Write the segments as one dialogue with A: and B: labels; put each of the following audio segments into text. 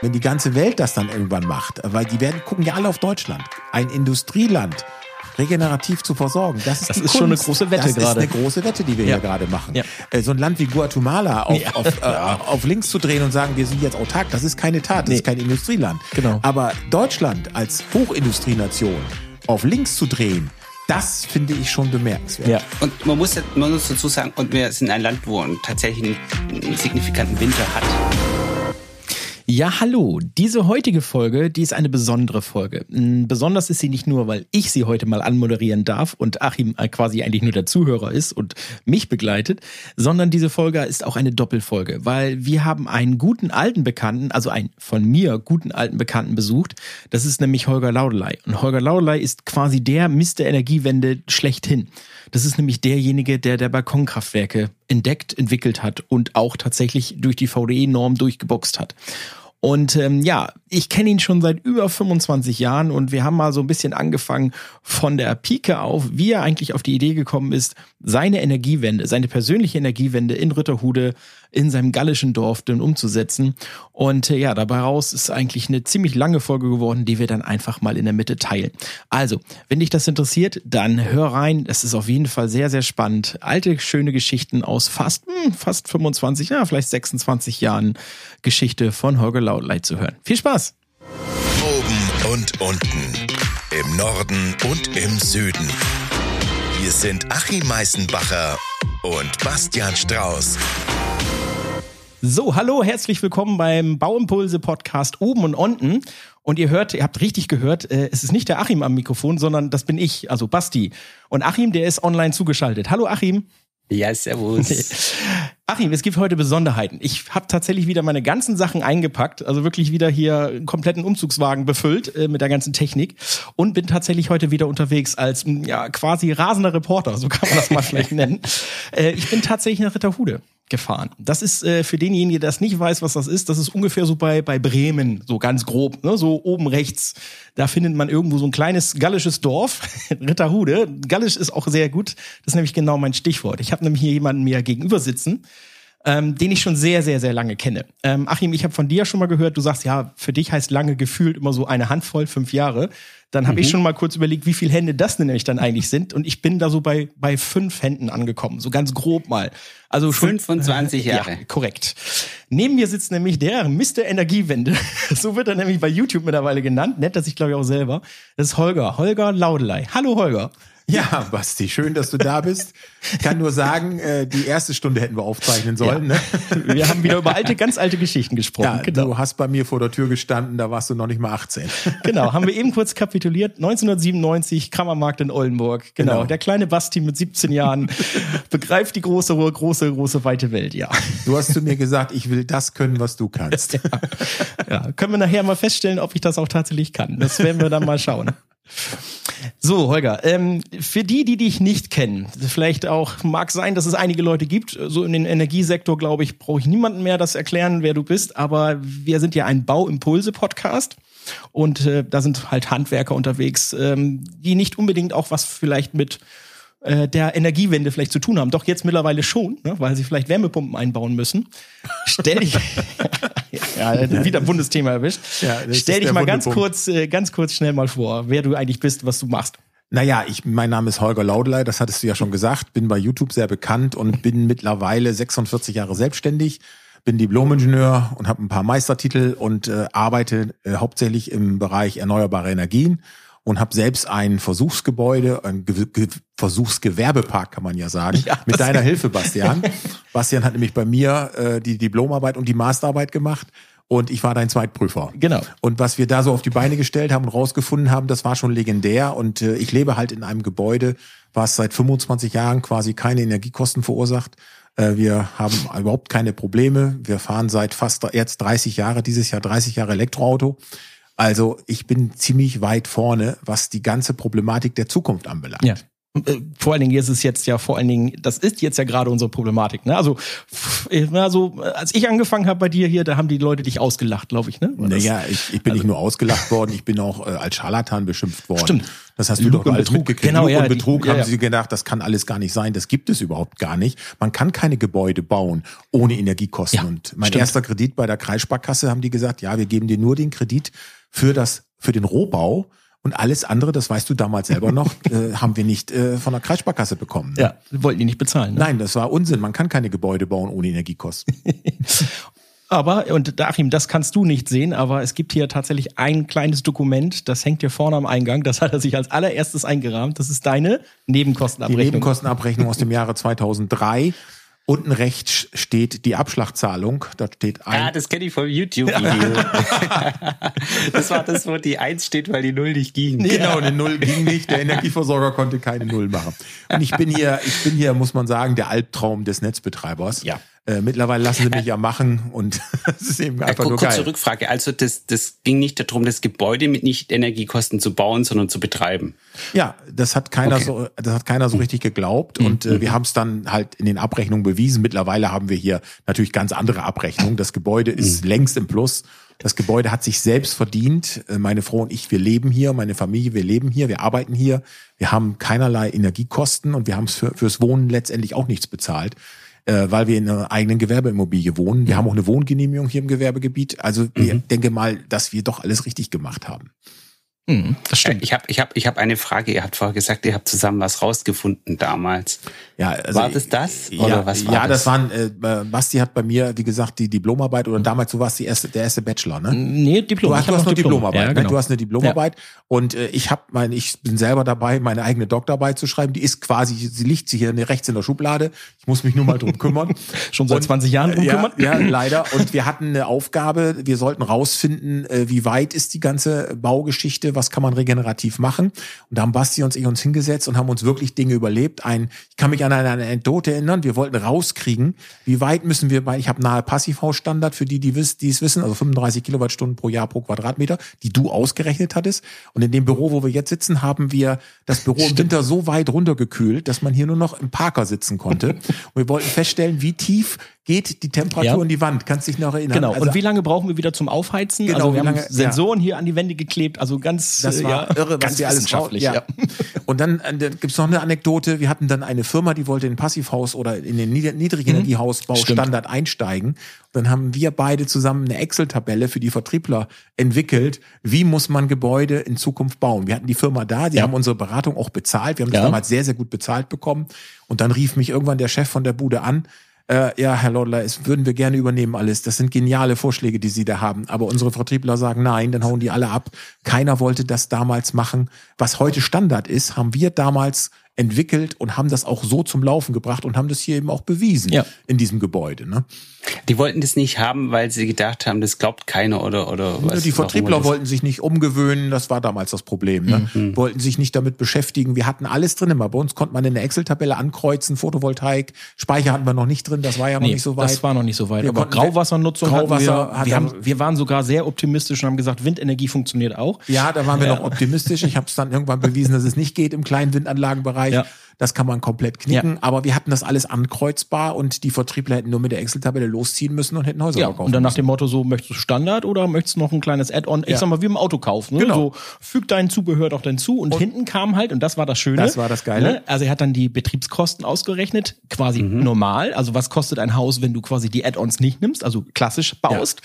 A: wenn die ganze Welt das dann irgendwann macht, weil die werden gucken ja alle auf Deutschland, ein Industrieland regenerativ zu versorgen. Das ist,
B: das ist schon eine große Wette
A: das
B: gerade.
A: Das ist eine große Wette, die wir
B: Ja.
A: hier gerade machen.
B: Ja.
A: Äh, So ein Land wie Guatemala auf,
B: Ja.
A: auf, äh, auf links zu drehen und sagen, wir sind jetzt autark, das ist keine Tat, das
B: Nee.
A: ist kein Industrieland.
B: Genau.
A: Aber Deutschland als Hochindustrienation auf links zu drehen, das finde ich schon bemerkenswert.
B: Ja.
C: Und man muss, man muss dazu sagen, und wir sind ein Land, wo einen tatsächlich einen, einen signifikanten Winter hat.
B: Ja, hallo. Diese heutige Folge, die ist eine besondere Folge. Mm, Besonders ist sie nicht nur, weil ich sie heute mal anmoderieren darf und Achim äh, quasi eigentlich nur der Zuhörer ist und mich begleitet, sondern diese Folge ist auch eine Doppelfolge, weil wir haben einen guten alten Bekannten, also einen von mir guten alten Bekannten besucht. Das ist nämlich Holger Laudelei. Und Holger Laudelei ist quasi der Mist der Energiewende schlechthin. Das ist nämlich derjenige, der der Balkonkraftwerke entdeckt, entwickelt hat und auch tatsächlich durch die VDE-Norm durchgeboxt hat. Und ähm, ja, ich kenne ihn schon seit über 25 Jahren und wir haben mal so ein bisschen angefangen von der Pike auf, wie er eigentlich auf die Idee gekommen ist, seine Energiewende, seine persönliche Energiewende in Ritterhude in seinem gallischen Dorf dann umzusetzen. Und äh, ja, dabei raus ist eigentlich eine ziemlich lange Folge geworden, die wir dann einfach mal in der Mitte teilen. Also, wenn dich das interessiert, dann hör rein. Es ist auf jeden Fall sehr, sehr spannend. Alte, schöne Geschichten aus fast, hm, fast 25, ja, vielleicht 26 Jahren Geschichte von Holger Lautleit zu hören. Viel Spaß!
D: Oben und unten. Im Norden und im Süden. Hier sind Achim Meißenbacher und Bastian Strauß.
B: So, hallo, herzlich willkommen beim Bauimpulse Podcast oben und unten. Und ihr hört, ihr habt richtig gehört, äh, es ist nicht der Achim am Mikrofon, sondern das bin ich, also Basti. Und Achim, der ist online zugeschaltet. Hallo Achim.
C: Ja, servus.
B: Achim, es gibt heute Besonderheiten. Ich habe tatsächlich wieder meine ganzen Sachen eingepackt, also wirklich wieder hier einen kompletten Umzugswagen befüllt äh, mit der ganzen Technik und bin tatsächlich heute wieder unterwegs als ja quasi rasender Reporter, so kann man das mal vielleicht nennen. Äh, ich bin tatsächlich nach Ritterhude gefahren. Das ist äh, für denjenigen, der das nicht weiß, was das ist, das ist ungefähr so bei bei Bremen, so ganz grob, ne? so oben rechts. Da findet man irgendwo so ein kleines gallisches Dorf, Ritterhude. Gallisch ist auch sehr gut. Das ist nämlich genau mein Stichwort. Ich habe nämlich hier jemanden mir gegenüber sitzen, ähm, den ich schon sehr, sehr, sehr lange kenne. Ähm, Achim, ich habe von dir schon mal gehört, du sagst, ja, für dich heißt lange gefühlt immer so eine Handvoll, fünf Jahre. Dann habe ich schon mal kurz überlegt, wie viele Hände das denn nämlich dann eigentlich sind. Und ich bin da so bei, bei fünf Händen angekommen, so ganz grob mal. Also schon,
C: 25 Jahre.
B: Ja, korrekt. Neben mir sitzt nämlich der Mr. Energiewende. so wird er nämlich bei YouTube mittlerweile genannt. Nennt er sich, glaube ich, auch selber. Das ist Holger. Holger Laudelei. Hallo, Holger.
A: Ja, Basti, schön, dass du da bist. Ich kann nur sagen, äh, die erste Stunde hätten wir aufzeichnen sollen. Ne?
B: Wir haben wieder über alte, ganz alte Geschichten gesprochen.
A: Ja, du hast bei mir vor der Tür gestanden, da warst du noch nicht mal 18.
B: Genau, haben wir eben kurz kapituliert. 1997, Kammermarkt in Oldenburg. Genau,
A: Genau.
B: der kleine Basti mit 17 Jahren begreift die große, große, große, weite Welt, ja.
A: Du hast zu mir gesagt, ich will das können, was du kannst.
B: ja. Können wir nachher mal feststellen, ob ich das auch tatsächlich kann. Das werden wir dann mal schauen. So, Holger, ähm, für die, die dich nicht kennen, vielleicht auch mag sein, dass es einige Leute gibt, so in den Energiesektor, glaube ich, brauche ich niemanden mehr das erklären, wer du bist, aber wir sind ja ein Bauimpulse-Podcast und äh, da sind halt Handwerker unterwegs, ähm, die nicht unbedingt auch was vielleicht mit äh, der Energiewende vielleicht zu tun haben. Doch jetzt mittlerweile schon, ne, weil sie vielleicht Wärmepumpen einbauen müssen. Stell dich, ja, wieder Bundesthema erwischt.
A: Ja,
B: Stell dich mal ganz kurz, äh, ganz kurz schnell mal vor, wer du eigentlich bist, was du machst.
A: Naja, ich, mein Name ist Holger Laudelei, das hattest du ja schon gesagt, bin bei YouTube sehr bekannt und bin mittlerweile 46 Jahre selbstständig, bin Diplomingenieur und habe ein paar Meistertitel und äh, arbeite äh, hauptsächlich im Bereich erneuerbare Energien und habe selbst ein Versuchsgebäude, ein Ge Ge Versuchsgewerbepark kann man ja sagen,
B: Ja,
A: mit deiner Hilfe, Bastian. Bastian hat nämlich bei mir äh, die Diplomarbeit und die Masterarbeit gemacht und ich war dein Zweitprüfer.
B: Genau.
A: Und was wir da so auf die Beine gestellt haben und rausgefunden haben, das war schon legendär. Und äh, ich lebe halt in einem Gebäude, was seit 25 Jahren quasi keine Energiekosten verursacht. Äh, wir haben überhaupt keine Probleme. Wir fahren seit fast jetzt 30 Jahre, dieses Jahr 30 Jahre Elektroauto. Also ich bin ziemlich weit vorne, was die ganze Problematik der Zukunft anbelangt.
B: Ja. äh, vor allen Dingen ist es jetzt ja vor allen Dingen, das ist jetzt ja gerade unsere Problematik. Ne? Also, also als ich angefangen habe bei dir hier, da haben die Leute dich ausgelacht, glaube ich. Ne?
A: naja, ich, ich bin also, nicht nur ausgelacht worden, ich bin auch äh, als Scharlatan beschimpft worden.
B: Stimmt.
A: Das hast du Lug doch alles Betrug. mitgekriegt.
B: Genau,
A: Lug
B: ja,
A: und Betrug
B: die,
A: haben
B: ja,
A: sie gedacht, das kann alles gar nicht sein. Das gibt es überhaupt gar nicht. Man kann keine Gebäude bauen ohne Energiekosten.
B: Ja,
A: und mein
B: stimmt.
A: erster Kredit bei der Kreissparkasse haben die gesagt, ja, wir geben dir nur den Kredit für das, für den Rohbau. Und alles andere, das weißt du damals selber noch, äh, haben wir nicht äh, von der Kreissparkasse bekommen. Ne?
B: Ja, wollten die nicht bezahlen. Ne?
A: Nein, das war Unsinn. Man kann keine Gebäude bauen ohne Energiekosten.
B: Aber, und Achim, das kannst du nicht sehen, aber es gibt hier tatsächlich ein kleines Dokument, das hängt hier vorne am Eingang, das hat er sich als allererstes eingerahmt. Das ist deine
A: Die
B: Nebenkostenabrechnung.
A: Nebenkostenabrechnung aus dem Jahre 2003. Unten rechts steht die Abschlagszahlung. Da steht ein.
C: Ah, das kenne ich vom YouTube-Video. das war das, wo die Eins steht, weil die Null nicht ging.
A: Genau, eine Null ging nicht. Der Energieversorger konnte keine Null machen. Und ich bin hier, ich bin hier, muss man sagen, der Albtraum des Netzbetreibers.
B: Ja.
A: Äh, mittlerweile lassen sie mich ja machen und es ist eben
C: Ja,
A: einfach
C: kur-
A: nur
C: kurze
A: geil.
C: Rückfrage. Also das, das ging nicht darum, das Gebäude mit Nicht-Energiekosten zu bauen, sondern zu betreiben.
A: Ja, das hat keiner
C: Okay.
A: so, das hat keiner so richtig geglaubt und äh, wir haben es dann halt in den Abrechnungen bewiesen. Mittlerweile haben wir hier natürlich ganz andere Abrechnungen. Das Gebäude ist längst im Plus. Das Gebäude hat sich selbst verdient. Äh, Meine Frau und ich, wir leben hier, meine Familie, wir leben hier, wir arbeiten hier. Wir haben keinerlei Energiekosten und wir haben für, fürs Wohnen letztendlich auch nichts bezahlt, äh, weil wir in einer eigenen Gewerbeimmobilie wohnen. Wir haben auch eine Wohngenehmigung hier im Gewerbegebiet. Also ich denke mal, dass wir doch alles richtig gemacht haben.
B: Hm, das stimmt.
C: Ich habe ich hab, ich hab eine Frage. Ihr habt vorher gesagt, ihr habt zusammen was rausgefunden damals.
A: Ja, also
C: War das das?
A: Ja,
C: Oder was war
A: ja das?
C: das?
A: waren, äh, Basti hat bei mir, wie gesagt, die Diplomarbeit oder damals, du warst die erste, der erste Bachelor, ne?
B: Nee, Diplom.
A: Du hast, du hast
B: noch
A: nur Diplomarbeit,
B: Ja,
A: ne?
B: genau.
A: Du hast eine Diplomarbeit und äh, ich habe mein, ich bin selber dabei, meine eigene Doktorarbeit zu schreiben. Die ist quasi, sie liegt sie hier rechts in der Schublade. Ich muss mich nur mal drum kümmern.
B: Schon seit 20 Jahren drum
A: ja,
B: kümmern?
A: Ja, leider. Und wir hatten eine Aufgabe, wir sollten rausfinden, äh, wie weit ist die ganze Baugeschichte, was kann man regenerativ machen. Und da haben Basti und ich uns hingesetzt und haben uns wirklich Dinge überlebt. Ein, ich kann mich an eine Anekdote erinnern, wir wollten rauskriegen, wie weit müssen wir bei, ich habe nahe Passivhausstandard für die, die, es wissen, also 35 Kilowattstunden pro Jahr pro Quadratmeter, die du ausgerechnet hattest. Und in dem Büro, wo wir jetzt sitzen, haben wir das Büro im Winter so weit runtergekühlt, dass man hier nur noch im Parker sitzen konnte. Und wir wollten feststellen, wie tief geht die Temperatur
B: Ja.
A: in die Wand. Kannst dich noch erinnern?
B: Genau.
A: Also,
B: und wie lange brauchen wir wieder zum Aufheizen?
A: Genau,
B: also wir
A: wie
B: haben
A: lange-
B: Sensoren hier an die Wände geklebt, also ganz
A: das
B: äh,
A: war
B: ja,
A: irre, was
B: ganz
A: wir alles
B: wissenschaftlich.
A: ja.
B: Ja.
A: Und dann, äh, dann gibt's noch eine Anekdote. Wir hatten dann eine Firma, die wollte in ein Passivhaus oder in den Niedrigenergiehausbau
B: Mhm.
A: Standard einsteigen. Dann haben wir beide zusammen eine Excel-Tabelle für die Vertriebler entwickelt. Wie muss man Gebäude in Zukunft bauen? Wir hatten die Firma da, die
B: Ja.
A: haben unsere Beratung auch bezahlt. Wir haben das
B: Ja.
A: damals sehr, sehr gut bezahlt bekommen. Und dann rief mich irgendwann der Chef von der Bude an. Äh, ja, Herr Lodler, es würden wir gerne übernehmen alles. Das sind geniale Vorschläge, die Sie da haben. Aber unsere Vertriebler sagen nein, dann hauen die alle ab. Keiner wollte das damals machen. Was heute Standard ist, haben wir damals entwickelt und haben das auch so zum Laufen gebracht und haben das hier eben auch bewiesen
B: Ja.
A: in diesem Gebäude. Ne?
C: Die wollten das nicht haben, weil sie gedacht haben, das glaubt keiner oder oder was.
A: die Vertriebler wollten sich nicht umgewöhnen, das war damals das Problem. Ne?
B: Mhm.
A: Wollten sich nicht damit beschäftigen. Wir hatten alles drin immer. Bei uns konnte man in der Excel-Tabelle ankreuzen, Photovoltaik, Speicher hatten wir noch nicht drin, das war ja noch
B: Nee,
A: nicht so weit.
B: das war noch nicht so weit.
A: Wir
B: Aber Grauwassernutzung
A: Grauwasser
B: hatten wir, wir, haben, wir waren sogar sehr optimistisch und haben gesagt, Windenergie funktioniert auch.
A: Ja, da waren wir
B: Ja.
A: noch optimistisch. Ich habe es dann irgendwann bewiesen, dass es nicht geht im kleinen Windanlagenbereich.
B: Ja.
A: Das kann man komplett knicken.
B: Ja.
A: Aber wir hatten das alles ankreuzbar und die Vertriebler hätten nur mit der Excel-Tabelle losziehen müssen und hätten Häuser
B: Ja,
A: verkaufen
B: und dann nach dem Motto so, möchtest du Standard oder möchtest du noch ein kleines Add-on? Ich
A: Ja.
B: sag mal, wie im Auto kaufen. Ne?
A: Genau.
B: So, füg dein Zubehör doch dann zu und, hinten kam halt, und das war das Schöne.
A: Das war das Geile.
B: Ne? Also er hat dann die Betriebskosten ausgerechnet, quasi
A: Mhm.
B: normal. Also was kostet ein Haus, wenn du quasi die Add-ons nicht nimmst, also klassisch baust.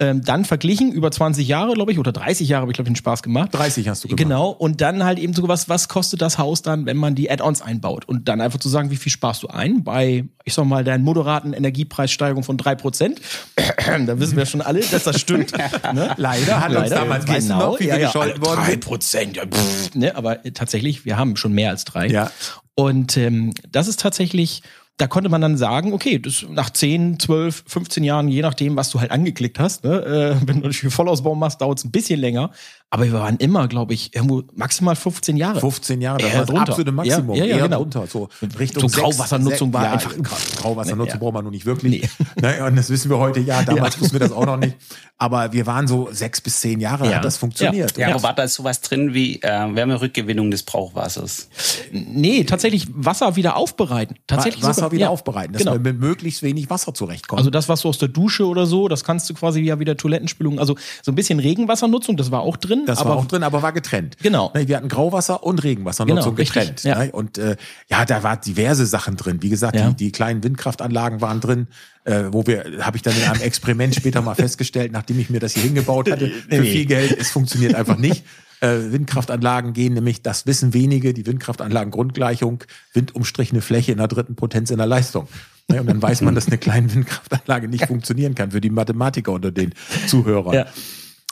B: Ähm, dann verglichen über 20 Jahre, glaube ich, oder 30 Jahre habe ich, glaube ich, den Spaß gemacht.
A: 30 hast du gemacht.
B: Genau, und dann halt eben so was, was kostet das Haus dann, wenn man die Add-ons einbaut? Und dann einfach zu sagen, wie viel sparst du ein? Bei, ich sag mal, der moderaten Energiepreissteigerung von 3%. da wissen wir schon alle, dass das stimmt. ne?
A: Leider hat uns
B: Leider,
A: damals weißt du
B: genau,
A: noch, wie
B: ja,
A: wir
B: ja,
A: gescholten worden
B: Drei
A: sind?
B: Prozent, ja, pff, ne? Aber äh, tatsächlich, wir haben schon mehr als drei.
A: Ja.
B: Und ähm, das ist tatsächlich, da konnte man dann sagen, okay, das nach 10, 12, 15 Jahren, je nachdem, was du halt angeklickt hast, ne? äh, wenn du natürlich Vollausbau machst, dauert es ein bisschen länger. Aber wir waren immer, glaube ich, irgendwo maximal 15 Jahre.
A: 15 Jahre, das
B: Eher
A: war das
B: drunter.
A: absolute Maximum.
B: Ja, ja, ja,
A: eher
B: genau.
A: drunter. So Richtung
B: So Grauwassernutzung
A: sech-
B: war
A: ja,
B: einfach-
A: Gra- Grauwassernutzung
B: Ja.
A: braucht man noch nicht wirklich. Ne, und das wissen wir heute ja. Damals wussten wir das auch noch nicht. Aber wir waren so sechs bis zehn Jahre,
B: Ja.
A: hat das funktioniert.
C: Ja, aber war da sowas drin wie äh, Wärmerückgewinnung des Brauchwassers?
B: Nee, tatsächlich Wasser wieder aufbereiten. Tatsächlich
A: Wasser
B: sogar-
A: wieder
B: ja,
A: aufbereiten, dass
B: Genau.
A: wir mit möglichst wenig Wasser zurechtkommen.
B: Also das, was du aus der Dusche oder so, das kannst du quasi ja wieder Toilettenspülung, also so ein bisschen Regenwassernutzung, das war auch drin.
A: Das
B: aber
A: war auch drin, aber war getrennt.
B: Genau.
A: Ne, Wir hatten Grauwasser und Regenwassernutzung
B: Genau, richtig,
A: getrennt.
B: ja.
A: ne? Und äh, ja, da waren diverse Sachen drin. Wie gesagt,
B: Ja.
A: die, die kleinen Windkraftanlagen waren drin, äh, wo wir, habe ich dann in einem Experiment später mal festgestellt, nachdem ich mir das hier hingebaut hatte, für
B: Nee.
A: viel Geld, es funktioniert einfach nicht. Äh, Windkraftanlagen gehen nämlich, das wissen wenige, die Windkraftanlagen-Grundgleichung, windumstrichene Fläche in der dritten Potenz in der Leistung. Ne, Und dann weiß man, dass eine kleine Windkraftanlage nicht funktionieren kann für die Mathematiker unter den Zuhörern.
B: Ja.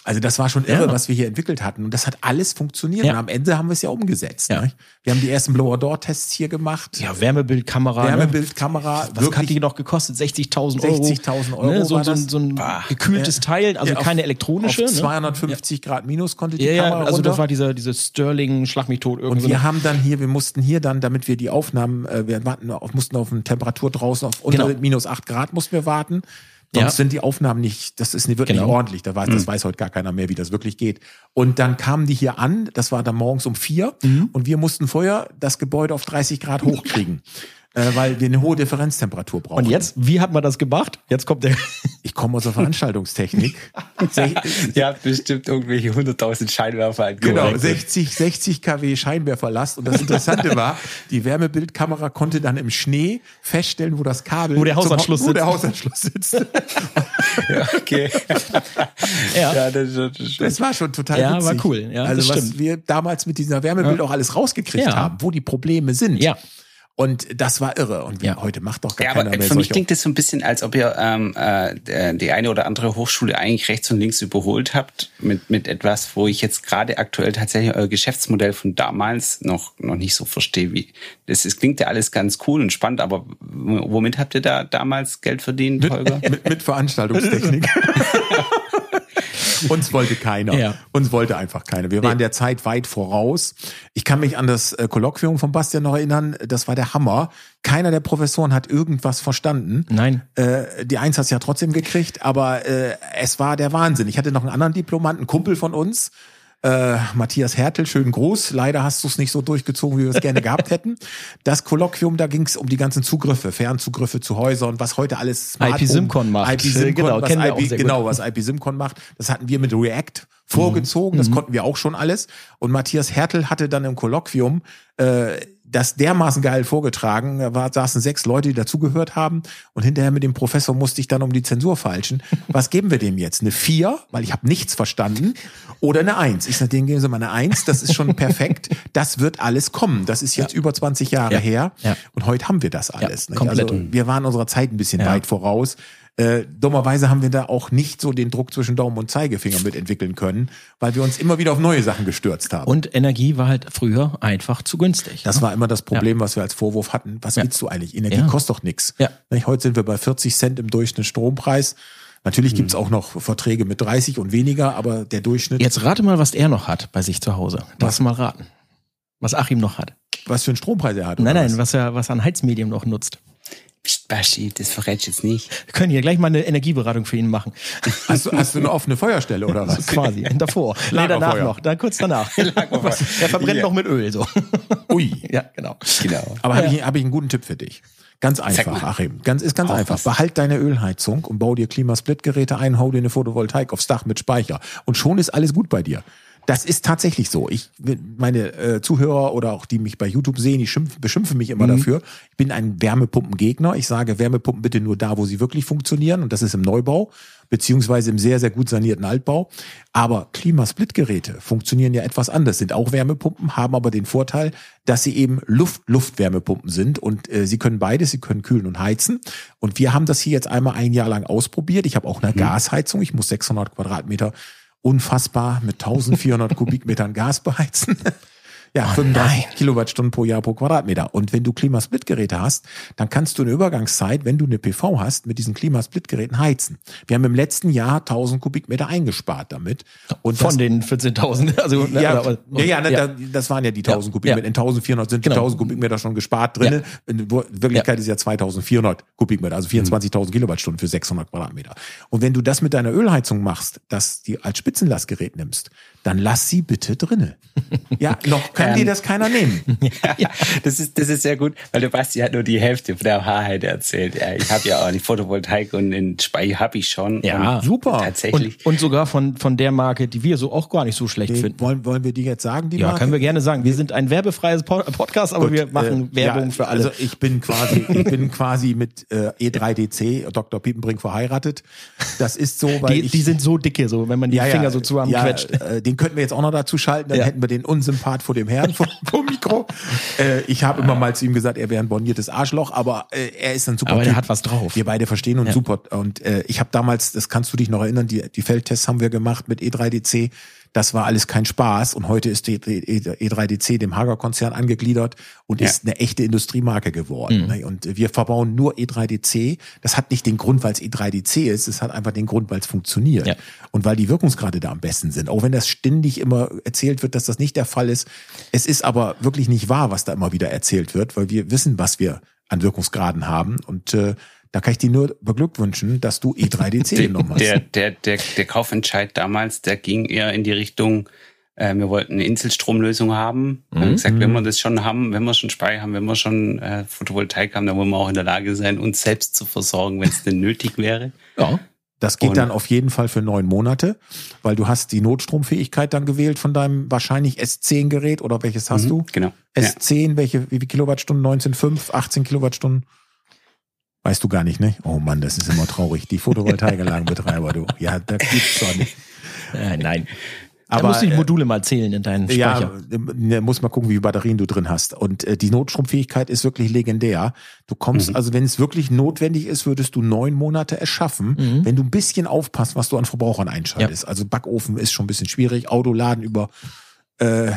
A: Also das war schon irre,
B: Ja.
A: was wir hier entwickelt hatten. Und das hat alles funktioniert.
B: Ja.
A: Und am Ende haben wir es ja umgesetzt.
B: Ja.
A: Ne? Wir haben die ersten Blower-Door-Tests hier gemacht.
B: ja, Wärmebildkamera. Ne?
A: Wärmebildkamera.
B: Was hat die noch gekostet? 60.000 Euro.
A: 60.000 Euro
B: Ne? So, so, ein- so ein gekühltes Teil, also
A: auf-
B: keine elektronische.
A: Auf
B: ne?
A: 250 Grad minus konnte die
B: Ja, ja,
A: Kamera
B: also das war dieser, diese Sterling Schlag mich tot
A: und
B: irgendwie.
A: wir haben dann hier, wir mussten hier dann, damit wir die Aufnahmen, äh, wir warten auf, mussten auf eine Temperatur draußen auf unter
B: Genau.
A: minus 8 Grad mussten wir warten. Sonst
B: Ja.
A: sind die Aufnahmen nicht, das ist nicht wirklich
B: Genau.
A: ordentlich. Da weiß, das weiß heute gar keiner mehr, wie das wirklich geht. Und dann kamen die hier an, das war dann morgens um vier,
B: Mhm.
A: und wir mussten vorher das Gebäude auf 30 Grad hochkriegen. Äh, weil wir eine hohe Differenztemperatur brauchen.
B: Und jetzt, wie hat man das gemacht? Jetzt kommt der.
A: Ich komme aus der Veranstaltungstechnik.
C: Habt bestimmt irgendwelche 100.000 Scheinwerfer
A: Genau,
C: angeordnet.
A: 60, 60 kW Scheinwerferlast. Und das Interessante war, die Wärmebildkamera konnte dann im Schnee feststellen, wo das Kabel,
B: Wo der Hausanschluss
A: zum, wo der
B: sitzt.
A: Hausanschluss sitzt.
C: Okay.
B: Ja.
C: ja, das, das, das,
A: Das war schon total
B: Ja,
A: witzig.
B: war cool. Ja,
A: also was
B: stimmt.
A: wir damals mit dieser Wärmebild auch alles rausgekriegt
B: Ja.
A: haben, wo die Probleme sind.
B: Ja.
A: Und das war irre. Und
B: Ja.
A: heute macht doch gar
C: Ja,
A: keiner
C: aber
A: mehr
C: für mich klingt das so ein bisschen, als ob ihr ähm, äh, die eine oder andere Hochschule eigentlich rechts und links überholt habt mit, mit etwas, wo ich jetzt gerade aktuell tatsächlich euer Geschäftsmodell von damals noch, noch nicht so verstehe. Wie das ist, klingt ja alles ganz cool und spannend, aber womit habt ihr da damals Geld verdient, Holger?
A: mit, mit Veranstaltungstechnik. Uns wollte keiner.
B: Ja.
A: Uns wollte einfach keiner. Wir waren der Zeit weit voraus. Ich kann mich an das äh, Kolloquium von Bastian noch erinnern. Das war der Hammer. Keiner der Professoren hat irgendwas verstanden.
B: Nein.
A: Äh, die Eins hat ja trotzdem gekriegt, aber äh, es war der Wahnsinn. Ich hatte noch einen anderen Diplomanten, einen Kumpel von uns, äh, Matthias Hertel, schönen Gruß. Leider hast du es nicht so durchgezogen, wie wir es gerne gehabt hätten. Das Kolloquium, da ging es um die ganzen Zugriffe, Fernzugriffe zu Häusern, was heute alles Smart
B: IP Simcon macht.
A: IP Simcon,
B: Genau,
A: was
B: kennen wir auch
A: IP, genau, was IP Simcon macht. Das hatten wir mit React vorgezogen, das konnten wir auch schon alles. Und Matthias Hertel hatte dann im Kolloquium äh, das dermaßen geil vorgetragen. Da war, saßen sechs Leute, die dazugehört haben. Und hinterher mit dem Professor musste ich dann um die Zensur falschen. Was geben wir dem jetzt? Eine vier, weil ich habe nichts verstanden, oder eine Eins? Ich sage, denen geben Sie mal eine Eins, das ist schon perfekt. Das wird alles kommen. Das ist jetzt über 20 Jahre
B: Ja.
A: her.
B: Ja.
A: Und heute haben wir das alles. Also wir waren unserer Zeit ein bisschen
B: Ja.
A: weit voraus. Äh, dummerweise haben wir da auch nicht so den Druck zwischen Daumen und Zeigefinger mitentwickeln können, weil wir uns immer wieder auf neue Sachen gestürzt haben.
B: Und Energie war halt früher einfach zu günstig.
A: das war immer das Problem, was wir als Vorwurf hatten. Was
B: Ja.
A: willst du eigentlich? Energie
B: Ja.
A: kostet doch nichts.
B: Ja.
A: Heute sind wir bei 40 Cent im Durchschnitt Strompreis. Natürlich gibt's auch noch Verträge mit 30 und weniger, aber der Durchschnitt,
B: Jetzt rate mal, was er noch hat bei sich zu Hause. Darfst du mal raten. Was Achim noch hat.
A: was für einen Strompreis er hat.
B: Nein,
A: oder
B: nein,
A: was?
B: was er was an Heizmedium noch nutzt.
C: Psst, Baschi, das verrät ich jetzt nicht.
B: Wir können hier gleich mal eine Energieberatung für ihn machen.
A: Hast, du, hast du eine offene Feuerstelle oder was?
B: Quasi. Davor. Nee, danach noch. Dann kurz danach. er verbrennt
A: Ja.
B: noch mit Öl. So.
A: Ui.
B: Ja, genau.
C: Genau.
A: Aber habe ich, hab ich einen guten Tipp für dich. Ganz einfach. Achim. Ganz, ist ganz
C: Auch
A: einfach.
C: was.
A: Behalt deine Ölheizung und bau dir Klimasplitgeräte ein, hau dir eine Photovoltaik aufs Dach mit Speicher. Und schon ist alles gut bei dir. Das ist tatsächlich so. Ich, meine äh, Zuhörer oder auch die mich bei YouTube sehen, die schimpf, beschimpfen mich immer dafür. Ich bin ein Wärmepumpengegner. Ich sage Wärmepumpen bitte nur da, wo sie wirklich funktionieren. Und das ist im Neubau, beziehungsweise im sehr, sehr gut sanierten Altbau. Aber Klimasplitgeräte funktionieren ja etwas anders, sind auch Wärmepumpen, haben aber den Vorteil, dass sie eben Luft-Luft-Wärmepumpen sind und äh, sie können beides, sie können kühlen und heizen. Und wir haben das hier jetzt einmal ein Jahr lang ausprobiert. Ich habe auch eine Gasheizung, ich muss 600 Quadratmeter unfassbar mit 1400 Kubikmetern Gas beheizen. Ja,
B: Oh
A: 35
B: nein.
A: Kilowattstunden pro Jahr pro Quadratmeter. Und wenn du Klimasplitgeräte hast, dann kannst du in der Übergangszeit, wenn du eine PV hast, mit diesen Klimasplitgeräten heizen. Wir haben im letzten Jahr 1000 Kubikmeter eingespart damit. Und
B: Von
A: das,
B: den 14.000. Also, ne,
A: ja,
B: oder-
A: ja, ja, ne, Da, das waren ja die 1000
B: Ja,
A: Kubikmeter.
B: ja.
A: In 1400 sind die
B: Genau.
A: 1000 Kubikmeter schon gespart drinne. In Wirklichkeit ist ja 2400 Kubikmeter, also 24.000 Kilowattstunden für 600 Quadratmeter. Und wenn du das mit deiner Ölheizung machst, dass die als Spitzenlastgerät nimmst, dann lass sie bitte drinne. Ja, noch kann
C: Ähm,
A: dir das keiner nehmen.
C: ja, das ist, das ist sehr gut, weil der Basti hat nur die Hälfte von der Wahrheit erzählt. Ja, ich habe ja auch die Photovoltaik und den Speicher habe ich schon.
B: Ja,
C: und
A: super.
C: Tatsächlich.
B: Und, und sogar von, von der Marke, die wir so auch gar nicht so schlecht
A: Den,
B: finden.
A: wollen, wollen wir die jetzt sagen, die
B: Ja,
A: Marke?
B: können wir gerne sagen. Wir sind ein werbefreies Po- Podcast, aber
A: Gut,
B: wir machen
A: äh,
B: Werbung
A: ja,
B: für alle.
A: Also ich bin quasi, ich bin quasi mit äh, E3DC, Dr. Piepenbrink, verheiratet. Das ist so, weil
B: die,
A: ich,
B: die sind so dicke, so wenn man die
A: ja,
B: Finger
A: ja,
B: so
A: ja,
B: zusammenquetscht.
A: äh, den könnten wir jetzt auch noch dazu schalten, dann
B: Ja.
A: hätten wir den Unsympath vor dem Herrn vom, vom Mikro. Äh, ich habe immer mal zu ihm gesagt, er wäre ein borniertes Arschloch, aber äh, er ist ein super
B: Aber
A: Typ.
B: hat was drauf.
A: Wir beide verstehen uns
B: Ja.
A: super. Und äh, ich habe damals, das kannst du dich noch erinnern, die, die Feldtests haben wir gemacht mit E3DC. Das war alles kein Spaß und heute ist die, die E3DC dem Hager-Konzern angegliedert und
C: Ja.
A: ist eine echte Industriemarke geworden.
B: Mhm.
A: ne? Und wir verbauen nur E3DC. Das hat nicht den Grund, weil es E3DC ist, es hat einfach den Grund, weil es funktioniert
B: Ja.
A: und weil die Wirkungsgrade da am besten sind. Auch wenn das ständig immer erzählt wird, dass das nicht der Fall ist. Es ist aber wirklich nicht wahr, was da immer wieder erzählt wird, weil wir wissen, was wir an Wirkungsgraden haben und äh, da kann ich dir nur beglückwünschen, dass du E3DC genommen hast.
C: der, der, der, der Kaufentscheid damals, der ging eher in die Richtung, äh, wir wollten eine Inselstromlösung haben. Wir haben gesagt, wenn wir das schon haben, wenn wir schon Speicher haben, wenn wir schon äh, Photovoltaik haben, dann wollen wir auch in der Lage sein, uns selbst zu versorgen, wenn es denn nötig wäre.
B: ja.
A: Das geht
C: Und-
A: dann auf jeden Fall für neun Monate, weil du hast die Notstromfähigkeit dann gewählt von deinem wahrscheinlich S10-Gerät oder welches hast
C: Mhm,
A: du?
C: Genau. Ja.
A: S10, welche, wie viel Kilowattstunden? 19,5, 18 Kilowattstunden? Weißt du gar nicht, ne? Oh Mann, das ist immer traurig. Die Photovoltaikanlagenbetreiber, du. Ja, da gibt's doch nicht.
B: Äh, nein.
A: Aber,
B: da musst du die
A: äh,
B: Module mal zählen in deinen Speicher.
A: Ja, ne, muss mal gucken, wie viele Batterien du drin hast. Und äh, die Notstromfähigkeit ist wirklich legendär. Du kommst,
B: Mhm.
A: also wenn es wirklich notwendig ist, würdest du neun Monate erschaffen,
B: Mhm.
A: wenn du ein bisschen aufpasst, was du an Verbrauchern einschaltest. Also Backofen ist schon ein bisschen schwierig, Autoladen über äh, äh,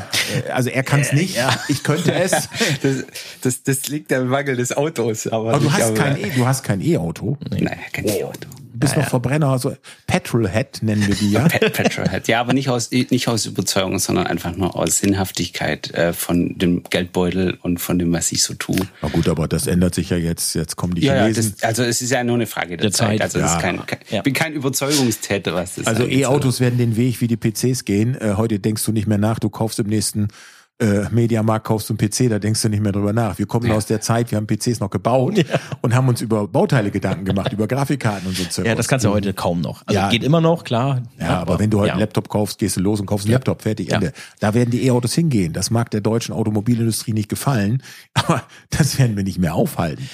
A: also er kann es nicht, ich könnte es.
C: Das, das, das liegt am Mangel des Autos. Aber,
A: Aber du hast kein, E- du hast kein E-Auto.
C: Naja, kein E-Auto.
A: Du bist noch Verbrenner, so Petrolhead nennen wir die ja.
C: Pet Petrolhead. Ja, aber nicht aus, nicht aus Überzeugung, sondern einfach nur aus Sinnhaftigkeit äh, von dem Geldbeutel und von dem, was ich so tue.
A: Na gut, aber das ändert sich ja jetzt. Jetzt kommen die
C: Ja, ja
A: Chinesen.
C: das, also es ist ja nur eine Frage der,
B: Der
C: Zeit.
B: Zeit,
C: Also es
A: ja.
C: ist kein, kein,
B: Ja.
C: ich bin kein Überzeugungstäter, was das
A: Also. E-Autos werden den Weg wie die PCs gehen. Äh, heute denkst du nicht mehr nach, du kaufst im nächsten äh, Mediamarkt, kaufst du einen PC, da denkst du nicht mehr drüber nach. Wir kommen aus der Zeit, wir haben PCs noch gebaut und haben uns über Bauteile Gedanken gemacht, über Grafikkarten und so Zeug.
B: Ja, das kannst du heute kaum noch. Also
A: Ja.
B: geht immer noch, klar.
A: Ja, aber wenn du heute
B: ja.
A: einen Laptop kaufst, gehst du los und kaufst einen Laptop, fertig, Ende. Da werden die E-Autos hingehen. Das mag der deutschen Automobilindustrie nicht gefallen, aber das werden wir nicht mehr aufhalten.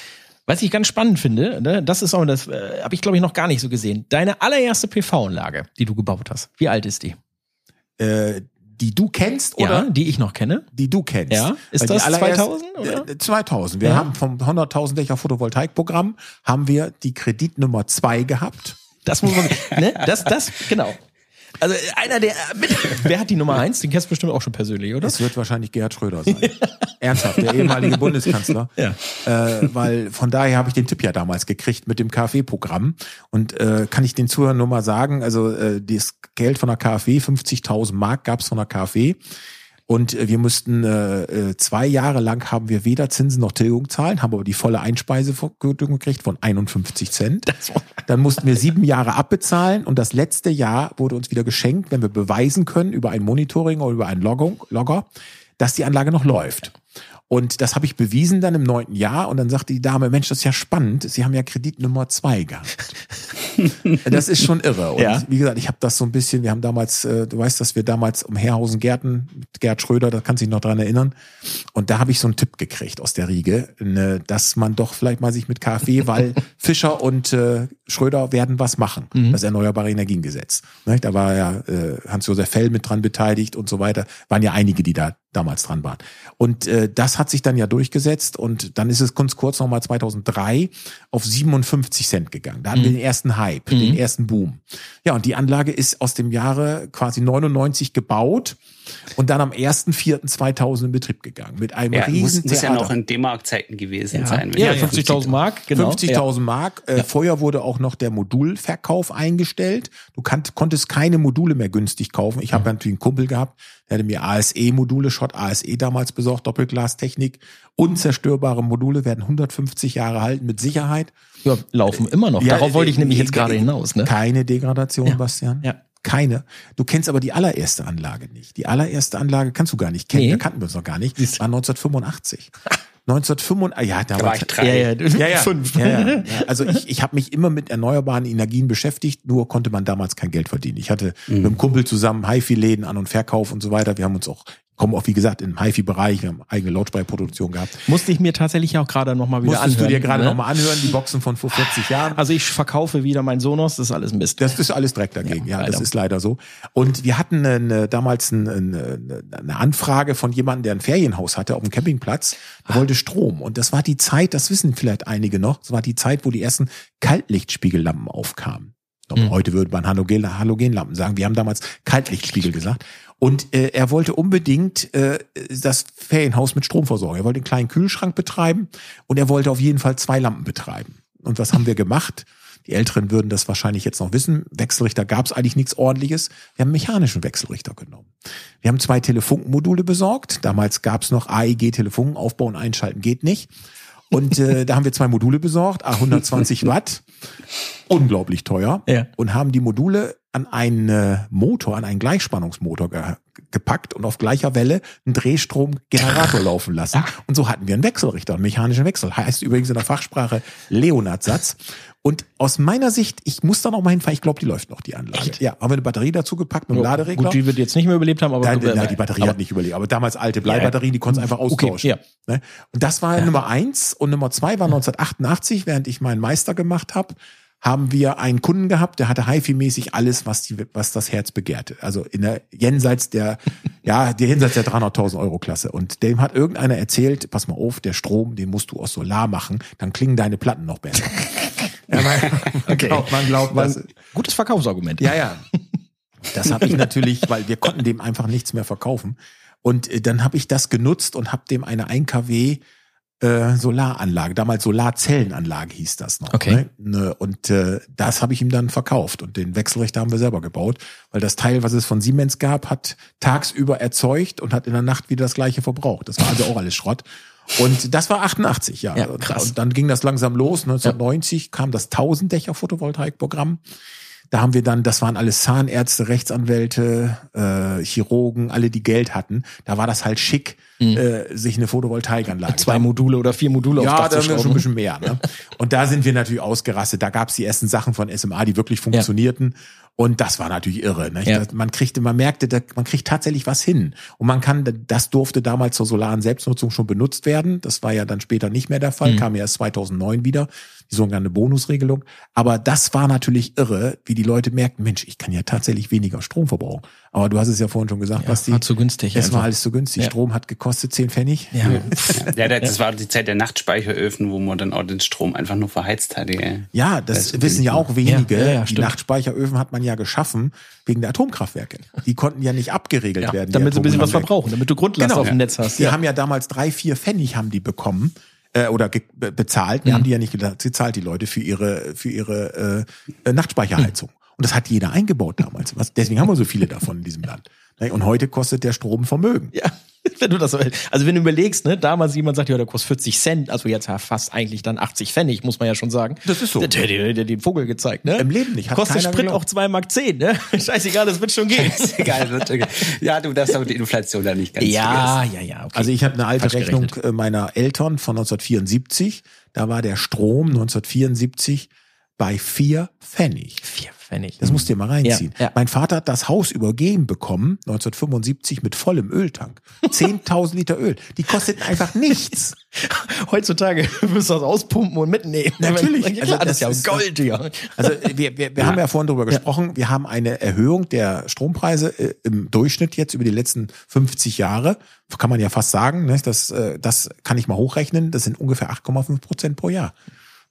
B: Was ich ganz spannend finde, ne, das ist auch das, äh, habe ich glaube ich noch gar nicht so gesehen. Deine allererste PV-Anlage, die du gebaut hast. Wie alt ist die?
A: Äh, die du kennst oder
B: ja, die ich noch kenne.
A: die du kennst.
B: Ja, ist
A: Weil
B: das
A: allererst-
B: 2000, oder?
A: Äh, 2000. Wir
B: Ja.
A: haben vom 100.000 Dächer Photovoltaikprogramm haben wir die Kreditnummer zwei gehabt.
B: Das muss man, ne, das, das, genau. Also einer der, mit, wer hat die Nummer eins? Den kennst du bestimmt auch schon persönlich, oder?
A: Es wird wahrscheinlich Gerhard Schröder sein. Ernsthaft, der ehemalige Bundeskanzler.
B: Ja.
A: Äh, weil von daher habe ich den Tipp ja damals gekriegt mit dem KfW-Programm. Und äh, kann ich den Zuhörern nur mal sagen, also äh, das Geld von der KfW, 50.000 Mark gab es von der KfW. Und äh, wir mussten äh, äh, zwei Jahre lang haben wir weder Zinsen noch Tilgung zahlen, haben aber die volle Einspeisevergütung gekriegt von 51 Cent. Dann mussten wir sieben Jahre abbezahlen und das letzte Jahr wurde uns wieder geschenkt, wenn wir beweisen können über ein Monitoring oder über einen Loggung, Logger, dass die Anlage noch läuft. Und das habe ich bewiesen dann im neunten Jahr und dann sagte die Dame, Mensch, das ist ja spannend, Sie haben ja Kredit Nummer zwei gehabt. das ist schon irre. Und
B: Ja.
A: wie gesagt, ich habe das so ein bisschen, wir haben damals, äh, du weißt, dass wir damals um Herrhausen Gärten, mit Gerd Schröder, da kannst du dich noch dran erinnern. Und da habe ich so einen Tipp gekriegt aus der Riege, ne, dass man doch vielleicht mal sich mit KfW, weil Fischer und äh, Schröder werden was machen, das Erneuerbare Energiengesetz. Ne, da war ja äh, Hans-Josef Fell mit dran beteiligt und so weiter. Waren ja einige, die da damals dran waren. Und äh, das hat sich dann ja durchgesetzt und dann ist es ganz kurz nochmal 2003 auf 57 Cent gegangen. Da hatten wir den ersten. Hype, den ersten Boom. Ja, und die Anlage ist aus dem Jahre quasi 99 gebaut und dann am 1.4.2000 in Betrieb gegangen mit einem
C: Ja,
A: riesen
C: muss, muss ja noch in D-Mark-Zeiten gewesen
B: Ja,
C: sein.
B: ja,
C: ich-
B: 50.000 Mark, genau.
A: 50.000 Mark. Äh, Vorher wurde auch noch der Modulverkauf eingestellt. Du kannt, konntest keine Module mehr günstig kaufen. Ich habe natürlich einen Kumpel gehabt, der hatte mir ASE-Module, Schott ASE damals besorgt, Doppelglastechnik. Unzerstörbare Module werden 150 Jahre halten mit Sicherheit.
B: Ja, laufen immer noch.
A: Ja,
B: Darauf wollte ich
A: äh,
B: nämlich jetzt
A: äh,
B: gerade
A: äh,
B: hinaus. Ne?
A: Keine Degradation,
B: Ja.
A: Bastian.
B: Ja.
A: Keine. Du kennst aber die allererste Anlage nicht. Die allererste Anlage kannst du gar nicht kennen.
B: Nee.
A: Da kannten wir uns noch gar nicht.
B: Du.
A: War 1985. 1985, ah, ja, da
C: war ich drei.
B: Ja, ja,
A: ja, ja.
B: fünf.
A: Ja. Also ich, ich habe mich immer mit erneuerbaren Energien beschäftigt, nur konnte man damals kein Geld verdienen. Ich hatte
B: Mhm.
A: mit einem Kumpel zusammen HiFi-Läden an und Verkauf und so weiter. Wir haben uns auch, kommen auch wie gesagt im HiFi-Bereich, wir haben eigene Lautsprecherproduktion gehabt.
B: Musste ich mir tatsächlich auch gerade noch mal wieder
A: Musstest
B: anhören.
A: du dir gerade
B: ne?
A: noch mal anhören, die Boxen von vor 40 Jahren.
B: Also ich verkaufe wieder mein Sonos, das ist alles Mist.
A: Das ist alles direkt dagegen,
B: Ja,
A: ja, das ist leider so. Und wir hatten eine, damals eine, eine, Anfrage von jemandem, der ein Ferienhaus hatte auf dem Campingplatz. Der wollte Strom. Und das war die Zeit, das wissen vielleicht einige noch, das war die Zeit, wo die ersten Kaltlichtspiegellampen aufkamen.
B: Mhm.
A: Heute würde man Halogen, Halogenlampen sagen. Wir haben damals Kaltlichtspiegel gesagt. Und äh, er wollte unbedingt äh, das Ferienhaus mit Strom versorgen. Er wollte einen kleinen Kühlschrank betreiben und er wollte auf jeden Fall zwei Lampen betreiben. Und was haben wir gemacht? Die Älteren würden das wahrscheinlich jetzt noch wissen. Wechselrichter gab es eigentlich nichts ordentliches. Wir haben mechanischen Wechselrichter genommen. Wir haben zwei Telefunkenmodule besorgt. Damals gab es noch AEG Telefunken, aufbauen, einschalten geht nicht. Und äh, da haben wir zwei Module besorgt, A 120 Watt, unglaublich teuer,
B: Ja.
A: und haben die Module an einen äh, Motor, an einen Gleichspannungsmotor ge gepackt und auf gleicher Welle einen Drehstromgenerator laufen lassen. Und so hatten wir einen Wechselrichter, einen mechanischen Wechsel. Heißt übrigens in der Fachsprache Leonard-Satz. Und aus meiner Sicht, ich muss da noch mal hinfahren, ich glaube, die läuft noch, die Anlage. Ja, haben wir eine Batterie dazu gepackt mit einem Laderegler.
B: Gut, die wird jetzt nicht mehr überlebt haben, aber
A: Nein, nein, die Batterie
B: aber,
A: hat nicht überlebt. Aber damals alte Bleibatterien, die konnten einfach austauschen.
B: ja.
A: Ne? Und das war Nummer eins. Und Nummer zwei war 1988, während ich meinen Meister gemacht habe, haben wir einen Kunden gehabt, der hatte HiFi-mäßig alles, was, die, was das Herz begehrte. Also in der jenseits der, ja, der jenseits der 300.000 Euro Klasse. Und dem hat irgendeiner erzählt, pass mal auf, der Strom, den musst du aus Solar machen, dann klingen deine Platten noch besser. ja, man, man glaubt, man glaubt,
B: War
A: was,
B: gutes Verkaufsargument.
A: ja, ja. Das habe ich natürlich, weil wir konnten dem einfach nichts mehr verkaufen. Und äh, dann habe ich das genutzt und habe dem eine 1 kW äh, Solaranlage, damals Solarzellenanlage hieß das noch.
B: Okay.
A: Ne? Ne, Und äh, das habe ich ihm dann verkauft und den Wechselrichter haben wir selber gebaut, weil das Teil, was es von Siemens gab, hat tagsüber erzeugt und hat in der Nacht wieder das gleiche verbraucht. Das war also auch alles Schrott. Und das war 88, ja.
B: Ja, krass.
A: Und dann ging das langsam los. 1990 kam das 1000-Dächer Photovoltaikprogramm. Da haben wir dann, das waren alles Zahnärzte, Rechtsanwälte, äh, Chirurgen, alle, die Geld hatten. Da war das halt schick, äh, sich eine Photovoltaikanlage.
B: Mhm. Zwei Module oder vier Module
A: ja,
B: aufs Dach
A: da
B: zu
A: wir schon ein
B: schrauben.
A: bisschen mehr. Ne? Und da sind wir natürlich ausgerastet. Da gab es die ersten Sachen von SMA, die wirklich funktionierten. Und das war natürlich irre. Ne?
B: Ja.
A: Das, man kriegte, man merkte, da, man kriegt tatsächlich was hin. Und man kann, das durfte damals zur solaren Selbstnutzung schon benutzt werden. Das war ja dann später nicht mehr der
B: Mhm.
A: Fall, kam ja erst 2009 wieder, die sogenannte Bonusregelung. Aber das war natürlich irre, wie die Leute merkten, Mensch, ich kann ja tatsächlich weniger Strom verbrauchen. Aber du hast es ja vorhin schon gesagt, Basti.
B: war zu günstig
A: Es
B: einfach.
A: war alles zu günstig.
B: Ja.
A: Strom hat gekostet 10 Pfennig.
B: Ja.
C: Ja, das war die Zeit der Nachtspeicheröfen, wo man dann auch den Strom einfach nur verheizt hatte. gell?
A: Ja, das
C: Das
A: wissen ja auch wenige.
B: Ja, ja, ja,
A: die. Nachtspeicheröfen hat man ja geschaffen wegen der Atomkraftwerke. Die konnten ja nicht abgeregelt
B: Ja,
A: werden. die
B: damit sie ein bisschen was verbrauchen, damit du Grundlast
A: Genau.
B: auf dem Netz hast.
A: Die
B: Ja.
A: haben ja damals drei, vier Pfennig haben die bekommen äh, oder bezahlt.
B: Mhm.
A: Wir haben die ja nicht gezahlt, die Leute, für ihre, für ihre äh, äh, Nachtspeicherheizung.
B: Mhm.
A: Und das hat jeder eingebaut damals. Was, deswegen haben wir so viele davon in diesem Land. Und heute kostet der Strom Vermögen.
B: Ja, wenn du das so, also wenn du überlegst, ne, damals jemand sagt, ja, der kostet 40 Cent, also jetzt ja fast eigentlich dann 80 Pfennig, muss man ja schon sagen.
A: Das ist so.
B: Der der- der- der den Vogel gezeigt, ne?
A: Im Leben nicht, hat
B: Kostet Sprit
A: geglaubt.
B: auch 2 Mark 10, ne? Scheißegal, das wird schon gehen.
C: Ist egal, wird okay. Ja, du darfst aber die Inflation da nicht ganz
B: ja,
C: vergessen.
B: ja, ja, okay.
A: Also ich habe eine alte
B: Falsch
A: Rechnung
B: gerechnet.
A: äh, meiner Eltern von 1974. Da war der Strom 1974 bei vier Pfennig.
B: Vier Pfennig.
A: Das musst du dir mal reinziehen.
B: Ja, ja.
A: Mein Vater hat das Haus übergeben bekommen, 1975, mit vollem Öltank. 10.000 Liter Öl. Die kosteten einfach nichts.
B: Heutzutage müsst ihr das auspumpen und mitnehmen.
A: Natürlich.
B: Ja, klar,
A: Also
B: das ist ja
A: das ist-
B: Gold, ja.
A: Also wir, wir, wir haben ja vorhin darüber gesprochen, wir haben eine Erhöhung der Strompreise äh, im Durchschnitt jetzt über die letzten 50 Jahre. Kann man ja fast sagen, ne? das, äh, das kann ich mal hochrechnen, das sind ungefähr 8,5 Prozent pro Jahr.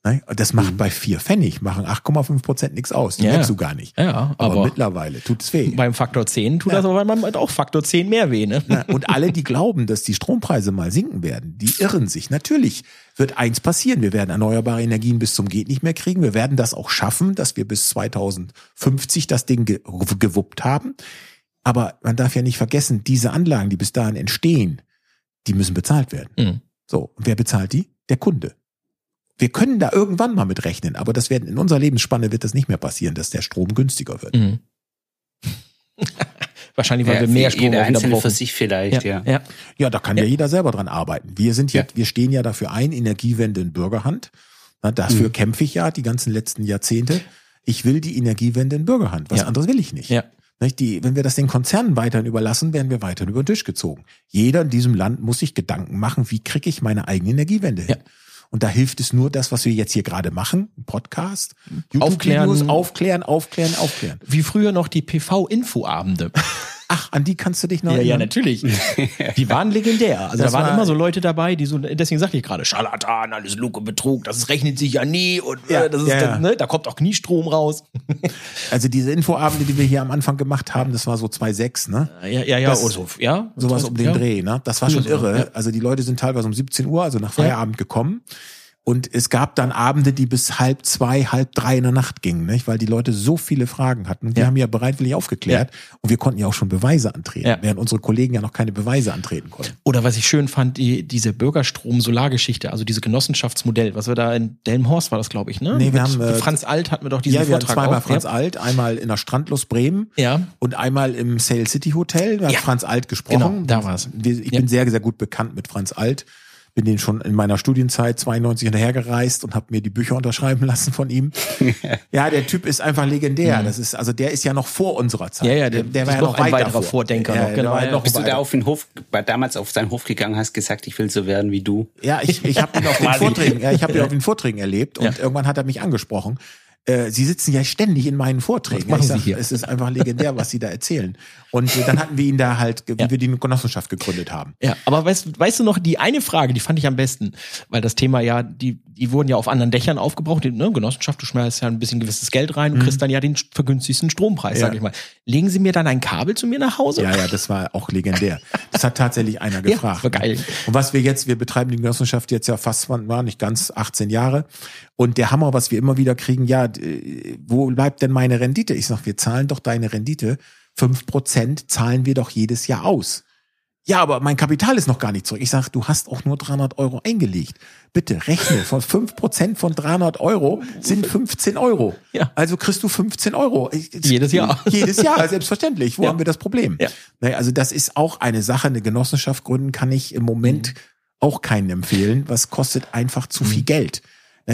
A: Ne? Das macht bei vier Pfennig, machen 8,5 Prozent nichts aus. Die
B: Ja.
A: merkst du gar nicht.
B: Ja,
A: Aber,
B: aber-
A: mittlerweile tut es weh.
B: Beim Faktor 10 tut das aber manchmal auch Faktor 10 mehr weh, ne?
A: Na, und alle, die glauben, dass die Strompreise mal sinken werden, die irren sich. Natürlich wird eins passieren. Wir werden erneuerbare Energien bis zum Geht nicht mehr kriegen. Wir werden das auch schaffen, dass wir bis 2050 das Ding ge gewuppt haben. Aber man darf ja nicht vergessen, diese Anlagen, die bis dahin entstehen, die müssen bezahlt werden.
B: Mhm.
A: So, und wer bezahlt die? Der Kunde. Wir können da irgendwann mal mit rechnen, aber das werden in unserer Lebensspanne wird das nicht mehr passieren, dass der Strom günstiger wird.
B: Mhm. Wahrscheinlich, weil
C: Ja,
B: wir mehr Strom
C: jeder Einzelne
B: brauchen.
C: für sich vielleicht, ja.
B: ja.
A: Ja, da kann ja,
B: Ja.
A: jeder selber dran arbeiten. Wir sind
C: Ja.
A: jetzt, wir stehen ja dafür ein, Energiewende in Bürgerhand. Na, dafür
B: Mhm.
A: kämpfe ich ja die ganzen letzten Jahrzehnte. Ich will die Energiewende in Bürgerhand. Was
B: Ja.
A: anderes will ich nicht.
B: Ja.
A: Die, wenn wir das den Konzernen weiterhin überlassen, werden wir weiterhin über den Tisch gezogen. Jeder in diesem Land muss sich Gedanken machen, wie kriege ich meine eigene Energiewende hin.
B: Ja.
A: Und da hilft es nur das, was wir jetzt hier gerade machen, Podcast,
B: Aufklären.
A: YouTube-Videos, aufklären, aufklären, aufklären.
B: Wie früher noch die PV-Infoabende.
A: Ach, an die kannst du dich noch
B: Ja, ja,
A: erinnern?
B: natürlich. Die waren legendär. Also
A: Das
B: da waren
A: war-
B: immer so Leute dabei, die so, deswegen sagte ich gerade, Scharlatan, alles und Betrug, das rechnet sich ja nie und
A: Ja,
B: äh, das ist,
A: ja, ja.
B: dann, ne, da kommt auch nie Strom raus.
A: Also diese Infoabende, die wir hier am Anfang gemacht haben, das war so 2.6, ne?
B: Ja, ja, ja,
A: Das-
B: oder so, ja.
A: Sowas um den
B: ja.
A: Dreh, ne? Das war schon irre.
B: ja.
A: Also die Leute sind teilweise um 17 Uhr, also nach Feierabend gekommen. Und es gab dann Abende, die bis halb zwei, halb drei in der Nacht gingen, nicht? weil die Leute so viele Fragen hatten. Und wir
B: Ja.
A: haben ja bereitwillig aufgeklärt und wir konnten ja auch schon Beweise antreten,
B: Ja.
A: während unsere Kollegen ja noch keine Beweise antreten konnten.
B: Oder was ich schön fand, die, diese Bürgerstrom-Solargeschichte, also diese Genossenschaftsmodell, was wir da in Delmenhorst war das, glaube ich, ne?
A: Nee, wir
B: Mit
A: haben, äh,
B: Franz Alt hatten wir doch diesen
A: ja, wir hatten
B: Vortrag
A: zweimal
B: auch.
A: Franz
B: ja.
A: Alt, einmal in der Strandlust Bremen
B: Ja.
A: und einmal im Sail City Hotel. Da hat
B: Ja.
A: Franz Alt gesprochen.
B: Genau, da war's.
A: Ich
B: Ja.
A: bin sehr, sehr gut bekannt mit Franz Alt. Bin den schon in meiner Studienzeit 92 hinterhergereist und habe mir die Bücher unterschreiben lassen von ihm. ja, der Typ ist einfach legendär. Das ist also der ist ja noch vor unserer Zeit.
B: Mhm. Ja, ja, der-
A: der war ja
B: noch ein
A: weit
B: weiterer. Vordenker
A: ja,
B: noch,
A: der
B: genau,
A: war
B: ja.
A: noch
C: Bist du da
A: weiter.
C: auf den Hof, damals auf seinen Hof gegangen, hast gesagt, ich will so werden wie du?
A: Ja, ich, ich habe ihn auf den. Vorträgen, ja, ich habe ihn auf den Vorträgen erlebt und
B: Ja.
A: irgendwann hat er mich angesprochen. Äh, Sie sitzen ja ständig in meinen Vorträgen.
B: Was machen
A: ich
B: Sie
A: sag,
B: hier?
A: Es ist einfach legendär, was Sie da erzählen. Und äh, dann hatten wir ihn da halt, wie
B: Ja.
A: wir die Genossenschaft gegründet haben.
B: Ja, aber weißt, weißt du noch, die eine Frage, die fand ich am besten, weil das Thema ja, die, die wurden ja auf anderen Dächern aufgebraucht, die, ne, Genossenschaft, du schmeißt ja ein bisschen gewisses Geld rein und kriegst dann ja den vergünstigsten Strompreis,
A: Mhm. Ja.
B: sag ich mal. Legen Sie mir dann ein Kabel zu mir nach Hause?
A: Ja, ja, das war auch legendär. Das hat tatsächlich einer gefragt.
B: das war geil.
A: Und was wir jetzt, wir betreiben die Genossenschaft jetzt ja fast, war nicht ganz 18 Jahre. Und der Hammer, was wir immer wieder kriegen, ja, wo bleibt denn meine Rendite? Ich sag, wir zahlen doch deine Rendite. Fünf Prozent zahlen wir doch jedes Jahr aus. Ja, aber mein Kapital ist noch gar nicht zurück. Ich sag, du hast auch nur 300 Euro eingelegt. Bitte rechne, von 5 Prozent von 300 Euro sind 15 Euro.
B: Ja.
A: Also kriegst du 15 Euro.
B: Jedes Jahr.
A: Jedes Jahr, selbstverständlich. Wo
B: Ja.
A: haben wir das Problem?
B: Ja.
A: Naja, also das ist auch eine Sache. Eine Genossenschaft gründen kann ich im Moment auch keinen empfehlen. Was kostet einfach zu viel Geld?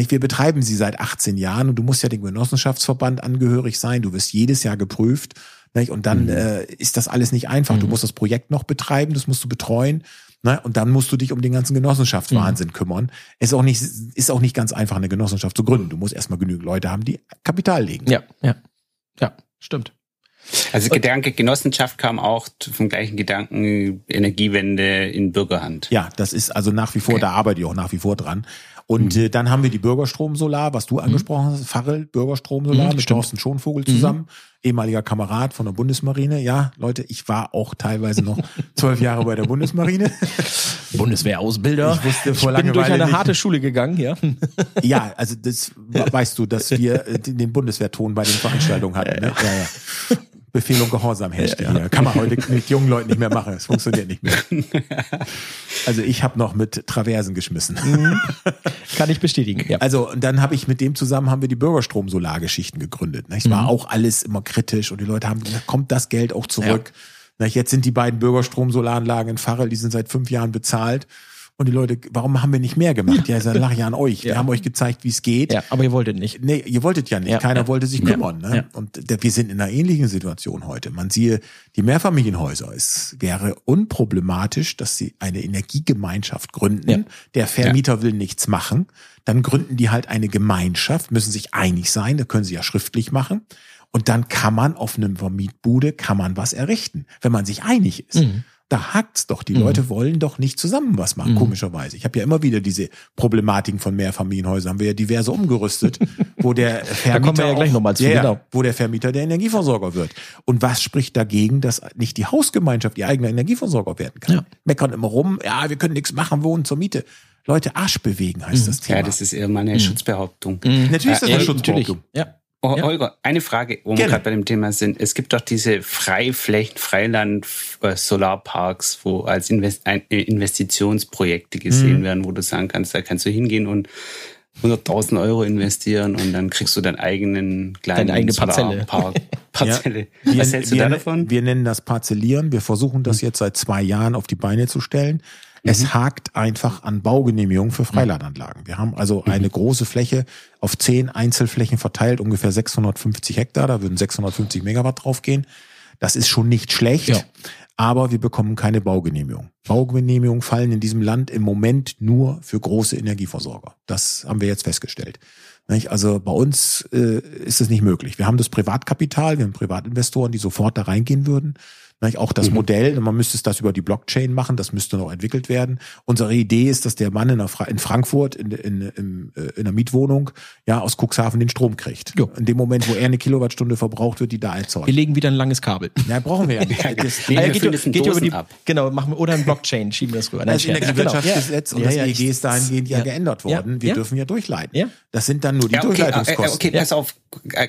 A: Wir betreiben sie seit 18 Jahren und du musst ja dem Genossenschaftsverband angehörig sein. Du wirst jedes Jahr geprüft. Und dann äh, ist das alles nicht einfach. Du musst das Projekt noch betreiben, das musst du betreuen. Ne? Und dann musst du dich um den ganzen Genossenschaftswahnsinn kümmern. Ist auch nicht, ist auch nicht ganz einfach, eine Genossenschaft zu gründen. Du musst erstmal genügend Leute haben, die Kapital legen.
B: Ja, ja. Ja, stimmt.
C: Also Gedanke Genossenschaft kam auch vom gleichen Gedanken Energiewende in Bürgerhand.
A: Ja, das ist also nach wie vor, da arbeite ich auch nach wie vor dran. Und äh, dann haben wir die Bürgerstrom Solar, was du angesprochen hast, Farrell Bürgerstrom Solar
B: Mhm,
A: mit. Thorsten Schonvogel zusammen, ehemaliger Kamerad von der Bundesmarine. Ja, Leute, ich war auch teilweise noch zwölf Jahre bei der Bundesmarine.
B: Bundeswehrausbilder.
A: Ich wusste vor
B: bin durch eine
A: nicht-
B: harte Schule gegangen, ja.
A: Ja, also das we- weißt du, dass wir äh, den Bundeswehrton bei den Veranstaltungen hatten. Ne? Ja, ja. Befehl und Gehorsam herrschte hier. Kann man heute mit jungen Leuten nicht mehr machen. Es funktioniert nicht mehr. Also ich habe noch mit Traversen geschmissen.
B: Kann ich bestätigen. Ja.
A: Also und dann habe ich mit dem zusammen haben wir die Bürgerstrom-Solargeschichten gegründet. Es war auch alles immer kritisch und die Leute haben gesagt, kommt das Geld auch zurück? Na, Jetzt sind die beiden Bürgerstrom-Solaranlagen in Farrell, die sind seit fünf Jahren bezahlt. Und die Leute, warum haben wir nicht mehr gemacht? Ja, dann lache ich an euch. Wir
B: Ja.
A: haben euch gezeigt, wie es geht.
B: ja, aber ihr wolltet nicht.
A: Nee, ihr wolltet ja nicht.
B: Ja,
A: Keiner
B: ja.
A: wollte sich kümmern. Ne? Und der, wir sind in einer ähnlichen Situation heute. Man siehe die Mehrfamilienhäuser. Es wäre unproblematisch, dass sie eine Energiegemeinschaft gründen. Der Vermieter will nichts machen. Dann gründen die halt eine Gemeinschaft, müssen sich einig sein. Das können sie ja schriftlich machen. Und dann kann man auf einem Vermietbude kann man was errichten, wenn man sich einig ist.
B: Mhm.
A: Da hakt's doch. Die mhm. Leute wollen doch nicht zusammen was machen, mhm. komischerweise. Ich habe ja immer wieder diese Problematiken von Mehrfamilienhäusern, haben wir ja diverse umgerüstet, wo der Vermieter
B: ja gleich noch mal zu,
A: ja, genau. wo der Vermieter der Energieversorger wird. Und was spricht dagegen, dass nicht die Hausgemeinschaft ihr eigener Energieversorger werden kann? Ja. Meckern immer rum, ja, wir können nichts machen, wohnen zur Miete. Leute, Arsch bewegen heißt mhm. das Thema.
C: Ja, das ist eher mal eine mhm. Schutzbehauptung.
A: Mhm. Natürlich ist das eine Schutzbehauptung.
C: Ja. Oh, ja. Holger, eine Frage, wo Gerne. wir gerade bei dem Thema sind. Es gibt doch diese Freiflächen, Freiland, äh, Solarparks, wo als Invest äh, Investitionsprojekte gesehen mhm. werden, wo du sagen kannst, da kannst du hingehen und 100.000 Euro investieren und dann kriegst du deinen eigenen kleinen
B: Deine eigene Parzelle.
C: Parzelle.
A: Ja. Was hältst du da davon? Wir nennen das Parzellieren. Wir versuchen das mhm. jetzt seit zwei Jahren auf die Beine zu stellen. Es mhm. hakt einfach an Baugenehmigungen für Freilandanlagen. Wir haben also mhm. eine große Fläche auf zehn Einzelflächen verteilt, ungefähr 650 Hektar. Da würden 650 Megawatt draufgehen. Das ist schon nicht schlecht, ja. aber wir bekommen keine Baugenehmigung. Baugenehmigungen fallen in diesem Land im Moment nur für große Energieversorger. Das haben wir jetzt festgestellt. Also bei uns äh, ist es nicht möglich. Wir haben das Privatkapital, wir haben Privatinvestoren, die sofort da reingehen würden. Auch das mhm. Modell, man müsste es das über die Blockchain machen, das müsste noch entwickelt werden. Unsere Idee ist, dass der Mann in, in Frankfurt in, in, in, äh, in einer Mietwohnung ja aus Cuxhaven den Strom kriegt. Jo. In dem Moment, wo er eine Kilowattstunde verbraucht, wird die da erzeugt.
B: Wir legen wieder ein langes Kabel.
A: Ja, brauchen wir ja nicht. Das,
B: ah, ja, geht, geht, geht über die, ab. Genau, machen wir, oder ein Blockchain, schieben wir das rüber.
A: Das Energiewirtschaftsgesetz genau. und ja, das EEG ist dahingehend ja, geändert worden. Wir dürfen ja durchleiten. Ja. Das sind dann nur die okay, Durchleitungskosten.
C: Okay, pass auf. Äh,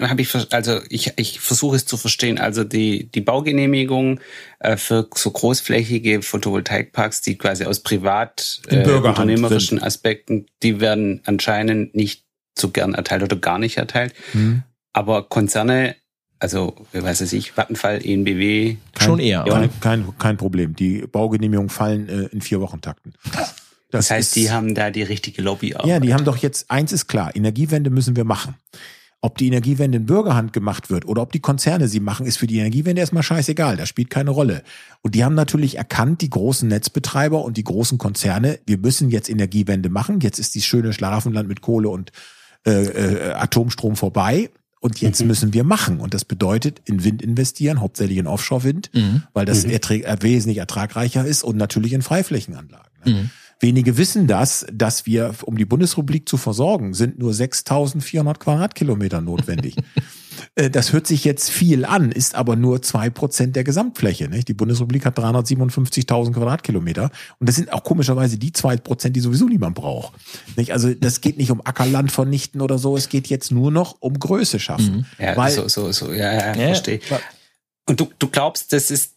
C: Habe ich also ich ich versuche es zu verstehen. Also die die Baugenehmigung äh, für so großflächige Photovoltaikparks, die quasi aus privat äh, unternehmerischen sind. Aspekten, die werden anscheinend nicht so gern erteilt oder gar nicht erteilt. Hm. Aber Konzerne also, wie weiß es ich, Vattenfall, ENBW.
B: Kein, Schon eher.
A: Kein, kein, kein Problem. Die Baugenehmigungen fallen äh, in vier Wochentakten.
C: Das, das heißt, ist, die haben da die richtige Lobby
A: auch. Ja, die haben doch jetzt, eins ist klar, Energiewende müssen wir machen. Ob die Energiewende in Bürgerhand gemacht wird oder ob die Konzerne sie machen, ist für die Energiewende erstmal scheißegal. Das spielt keine Rolle. Und die haben natürlich erkannt, die großen Netzbetreiber und die großen Konzerne, wir müssen jetzt Energiewende machen. Jetzt ist die schöne Schlaraffenland mit Kohle und äh, äh, Atomstrom vorbei. Und jetzt mhm. müssen wir machen. Und das bedeutet in Wind investieren, hauptsächlich in Offshore-Wind, mhm. weil das mhm. erträg, äh, wesentlich ertragreicher ist und natürlich in Freiflächenanlagen. Ne? Wenige wissen das, dass wir, um die Bundesrepublik zu versorgen, sind nur 6400 Quadratkilometer notwendig. Äh, das hört sich jetzt viel an, ist aber nur zwei Prozent der Gesamtfläche. Nicht? Die Bundesrepublik hat 357.000 Quadratkilometer und das sind auch komischerweise die zwei Prozent, die sowieso niemand braucht. Nicht? Also das geht nicht um Ackerland vernichten oder so, es geht jetzt nur noch um Größe schaffen.
C: Mhm. Ja, weil, so, so, so, ja, ja, ja verstehe. Und du, du glaubst, das ist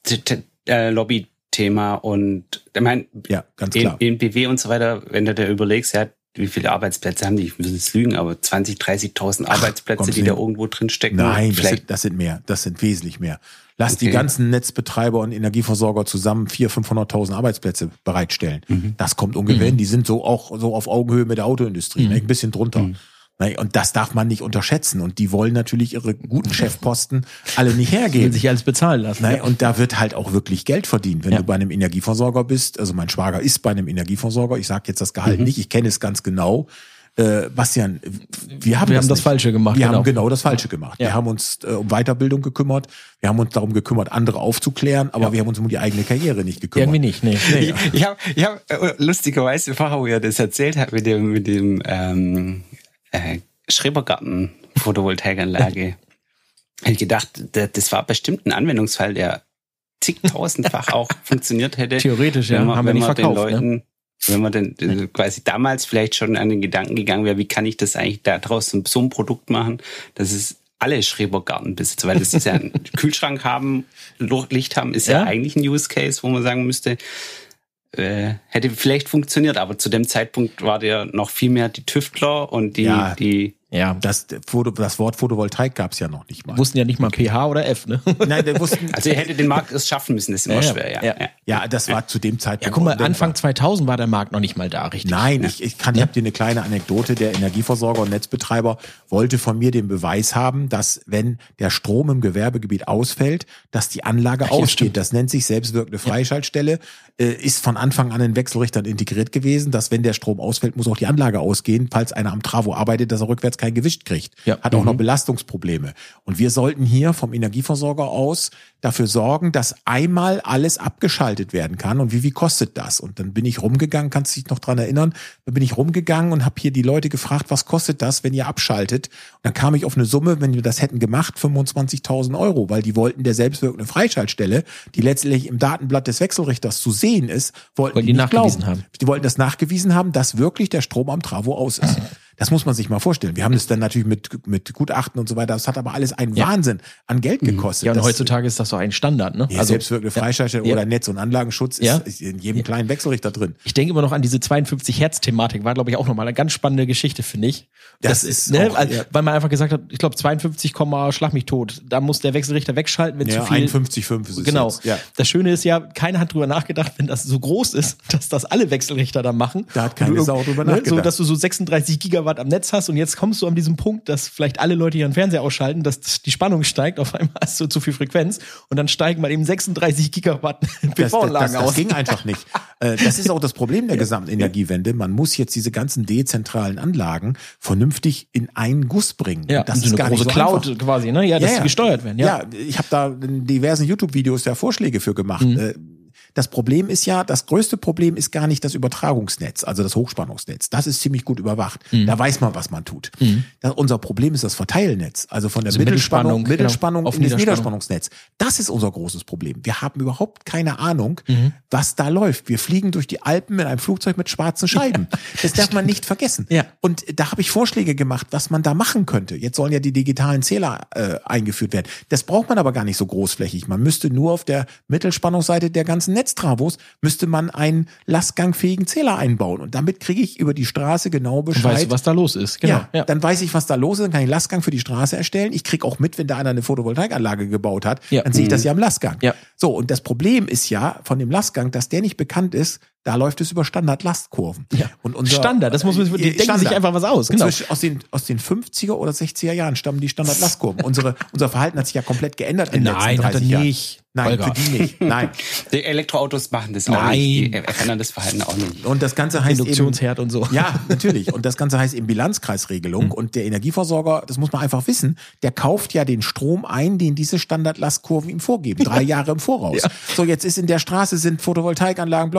C: äh, Lobby Thema und ich meine,
A: ja, ganz klar.
C: In, in BW und so weiter, wenn du dir überlegst, ja, wie viele Arbeitsplätze haben die? Ich muss jetzt lügen, aber 20, 30.000 Arbeitsplätze, die da irgendwo drin stecken.
A: Nein, das sind, das sind, mehr. Das sind wesentlich mehr. Lass okay. die ganzen Netzbetreiber und Energieversorger zusammen 400.000, 500.000 Arbeitsplätze bereitstellen. Mhm. Das kommt ungefähr. Mhm. Die sind so auch so auf Augenhöhe mit der Autoindustrie, mhm. ein bisschen drunter. Und das darf man nicht unterschätzen. Und die wollen natürlich ihre guten Chefposten alle nicht hergeben.
B: sich alles bezahlen lassen.
A: Und da wird halt auch wirklich Geld verdient. Wenn ja. du bei einem Energieversorger bist, also mein Schwager ist bei einem Energieversorger, ich sage jetzt das Gehalt mhm. nicht, ich kenne es ganz genau. Äh, Bastian, wir haben,
B: wir
A: das,
B: haben das Falsche gemacht.
A: Wir genau. haben genau das Falsche gemacht. Ja. Wir haben uns äh, um Weiterbildung gekümmert. Wir haben uns darum gekümmert, andere aufzuklären, aber ja. wir haben uns um die eigene Karriere nicht gekümmert.
B: Irgendwie nicht, nee.
C: nee ich ich habe ich hab, äh, lustigerweise, vorher, wo ihr das erzählt habt mit dem, mit dem ähm, äh, Schrebergarten Photovoltaikanlage. Hätte ich gedacht, das war bestimmt ein Anwendungsfall, der zigtausendfach auch funktioniert hätte.
B: Theoretisch, ja. Man, haben wir nicht verkauft,
C: den ne? Leuten, ne? Wenn man denn äh, quasi damals vielleicht schon an den Gedanken gegangen wäre, wie kann ich das eigentlich da draußen so ein Produkt machen, dass es alle Schrebergarten besitzt, weil das ist ja ein Kühlschrank haben, Licht haben, ist ja? ja eigentlich ein Use Case, wo man sagen müsste, äh, hätte vielleicht funktioniert, aber zu dem Zeitpunkt war der noch viel mehr die Tüftler und die, ja. die
A: ja, das, das Wort Photovoltaik gab es ja noch nicht mal.
B: Wussten ja nicht mal okay. pH oder F, ne?
C: Nein, wir wussten. Also ihr hättet den Markt es schaffen müssen, das ist immer ja, schwer, ja.
A: Ja, ja das war zu dem Zeitpunkt. Ja,
B: guck mal, Anfang 2000 war der Markt noch nicht mal da, richtig?
A: Nein, ich, ich kann, ich habe dir eine kleine Anekdote. Der Energieversorger und Netzbetreiber wollte von mir den Beweis haben, dass wenn der Strom im Gewerbegebiet ausfällt, dass die Anlage Ach, ausgeht. Das nennt sich selbstwirkende Freischaltstelle, äh, ist von Anfang an in Wechselrichtern integriert gewesen, dass wenn der Strom ausfällt, muss auch die Anlage ausgehen, falls einer am Travo arbeitet, dass er rückwärts kein Gewicht kriegt.
B: Ja.
A: Hat auch
B: Mhm.
A: noch Belastungsprobleme. Und wir sollten hier vom Energieversorger aus dafür sorgen, dass einmal alles abgeschaltet werden kann. Und wie, wie kostet das? Und dann bin ich rumgegangen, kannst du dich noch dran erinnern, dann bin ich rumgegangen und habe hier die Leute gefragt, was kostet das, wenn ihr abschaltet? Und dann kam ich auf eine Summe, wenn wir das hätten gemacht, 25.000 Euro, weil die wollten der selbstwirkende Freischaltstelle, die letztlich im Datenblatt des Wechselrichters zu sehen ist, wollten
B: Wollten die
A: nicht
B: nachgewiesen
A: glauben.
B: haben.
A: Die wollten das nachgewiesen haben, dass wirklich der Strom am Travo aus ist. Das muss man sich mal vorstellen. Wir haben das dann natürlich mit, mit Gutachten und so weiter. Das hat aber alles einen
B: Ja.
A: Wahnsinn an Geld gekostet.
B: Ja, und
A: das,
B: heutzutage ist das so ein Standard, ne?
A: ja, selbstwirkende Freischaltstelle
B: Ja.
A: oder Netz- und Anlagenschutz ist, ist in jedem kleinen Wechselrichter drin.
B: Ich denke immer noch an diese 52 Hertz Thematik, war glaube ich auch nochmal eine ganz spannende Geschichte, finde ich.
A: Das ist
B: ne,
A: auch,
B: also, weil man einfach gesagt hat, ich glaube 52, Komma, schlag mich tot. Da muss der Wechselrichter wegschalten, wenn zu viel
A: 51,5 ist es
B: Genau.
A: jetzt.
B: Das Schöne ist ja, keiner hat drüber nachgedacht, wenn das so groß ist, dass das alle Wechselrichter da machen.
A: Da hat keine Sau drüber
B: ne, So,
A: nachgedacht.
B: dass du so 36 Gigawatt am Netz hast und jetzt kommst du an diesem Punkt, dass vielleicht alle Leute ihren Fernseher ausschalten, dass die Spannung steigt, auf einmal hast du zu viel Frequenz und dann steigen mal eben 36 Gigawatt
A: Das, das, das,
B: PV-Anlagen
A: das
B: aus.
A: ging einfach nicht. Äh, Das ist auch das Problem der gesamten Energiewende. Man muss jetzt diese ganzen dezentralen Anlagen vernünftig in einen Guss bringen.
B: Ja,
A: das ist
B: eine
A: gar
B: große
A: nicht so
B: Cloud
A: einfach.
B: quasi, ne? Ja, dass die gesteuert werden. Ja.
A: ja ich habe da in diversen YouTube-Videos ja Vorschläge für gemacht.
B: Mhm.
A: Das Problem ist ja, das größte Problem ist gar nicht das Übertragungsnetz, also das Hochspannungsnetz. Das ist ziemlich gut überwacht.
B: Mhm.
A: Da weiß man, was man tut. Das, unser Problem ist das Verteilnetz, also von der
B: Also
A: Mittelspannung,
B: Mittelspannung, genau, auf
A: in das
B: Niederspannung.
A: Niederspannungsnetz. Das ist unser großes Problem. Wir haben überhaupt keine Ahnung,
B: Mhm.
A: was da läuft. Wir fliegen durch die Alpen mit einem Flugzeug mit schwarzen Scheiben. Das darf man nicht vergessen.
B: Ja.
A: Und da habe ich Vorschläge gemacht, was man da machen könnte. Jetzt sollen ja die digitalen Zähler äh, eingeführt werden. Das braucht man aber gar nicht so großflächig. Man müsste nur auf der Mittelspannungsseite der ganzen Netztravos müsste man einen lastgangfähigen Zähler einbauen. Und damit kriege ich über die Straße genau
B: Und
A: Bescheid.
B: weißt du, was da los ist? Genau.
A: Ja, dann weiß ich, was da los ist, dann kann ich Lastgang für die Straße erstellen. Ich krieg auch mit, wenn da einer eine Photovoltaikanlage gebaut hat,
B: Ja.
A: dann sehe ich das ja am Lastgang.
B: Ja.
A: So, und das Problem ist ja von dem Lastgang, dass der nicht bekannt ist, da läuft es über Standard-Lastkurven.
B: Ja.
A: Und unser,
B: Standard, das muss man, die
A: Äh,
B: denken
A: Standard.
B: sich einfach was aus. Genau.
A: zwischen- Aus den, aus den 50er oder 60er Jahren stammen die Standard-Lastkurven. Unsere, unser Verhalten hat sich ja komplett geändert in den
B: Nein,
A: letzten
B: hat er
A: 30 Jahren.
B: nicht.
A: Nein,
B: Holger.
A: für die nicht. Nein.
C: Die Elektroautos machen das auch
B: Nein.
C: nicht. Die verändern das Verhalten auch nicht.
A: Und das Ganze heißt eben,
B: Induktionsherd und so.
A: Ja, natürlich. Und das Ganze heißt eben Bilanzkreisregelung. Und der Energieversorger, das muss man einfach wissen, der kauft ja den Strom ein, den diese Standardlastkurven ihm vorgeben. Drei Jahre im Voraus. So, jetzt ist in der Straße sind Photovoltaikanlagen,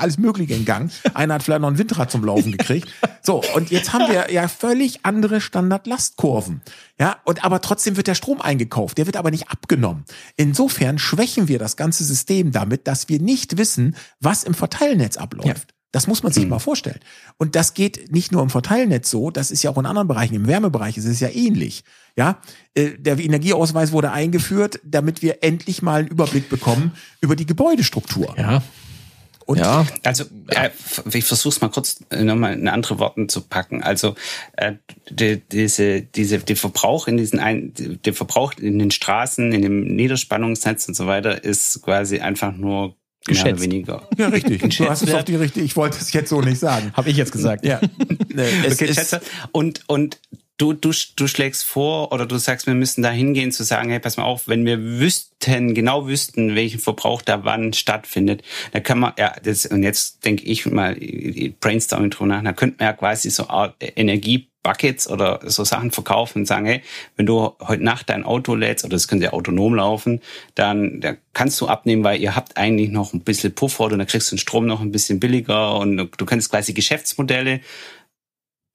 A: Alles Mögliche in Gang. Einer hat vielleicht noch ein Windrad zum Laufen gekriegt. So, und jetzt haben wir ja völlig andere Standardlastkurven. Ja, und aber trotzdem wird der Strom eingekauft. Der wird aber nicht abgenommen. Insofern schwächen wir das ganze System damit, dass wir nicht wissen, was im Verteilnetz abläuft. Das muss man sich mal vorstellen. Und das geht nicht nur im Verteilnetz so, das ist ja auch in anderen Bereichen. Im Wärmebereich ist es ja ähnlich. Ja, Äh, der Energieausweis wurde eingeführt, damit wir endlich mal einen Überblick bekommen über die Gebäudestruktur.
B: Ja.
A: Und
B: ja.
C: Also äh, ich versuche es mal kurz äh, nochmal in andere Worten zu packen. Also äh, die, diese, diese, der Verbrauch in diesen ein, der Verbrauch in den Straßen, in dem Niederspannungsnetz und so weiter ist quasi einfach nur mehr
B: Geschätzt.
C: oder weniger.
A: ja, richtig. Du hast es auf die richtige. Ich wollte es jetzt so nicht sagen.
B: Habe ich jetzt gesagt.
A: Ja. Äh, es
C: Okay. Und, und du, du, du schlägst vor oder du sagst, wir müssen da hingehen zu sagen, hey, pass mal auf, wenn wir wüssten, genau wüssten, welchen Verbrauch da wann stattfindet, da kann man, ja, das, und jetzt denke ich mal, brainstorming drüber nach, da könnte man ja quasi so Art Energiebuckets oder so Sachen verkaufen und sagen, hey, wenn du heute Nacht dein Auto lädst, oder das könnte ja autonom laufen, dann, dann kannst du abnehmen, weil ihr habt eigentlich noch ein bisschen Puffer oder dann kriegst du den Strom noch ein bisschen billiger und du, du kannst quasi Geschäftsmodelle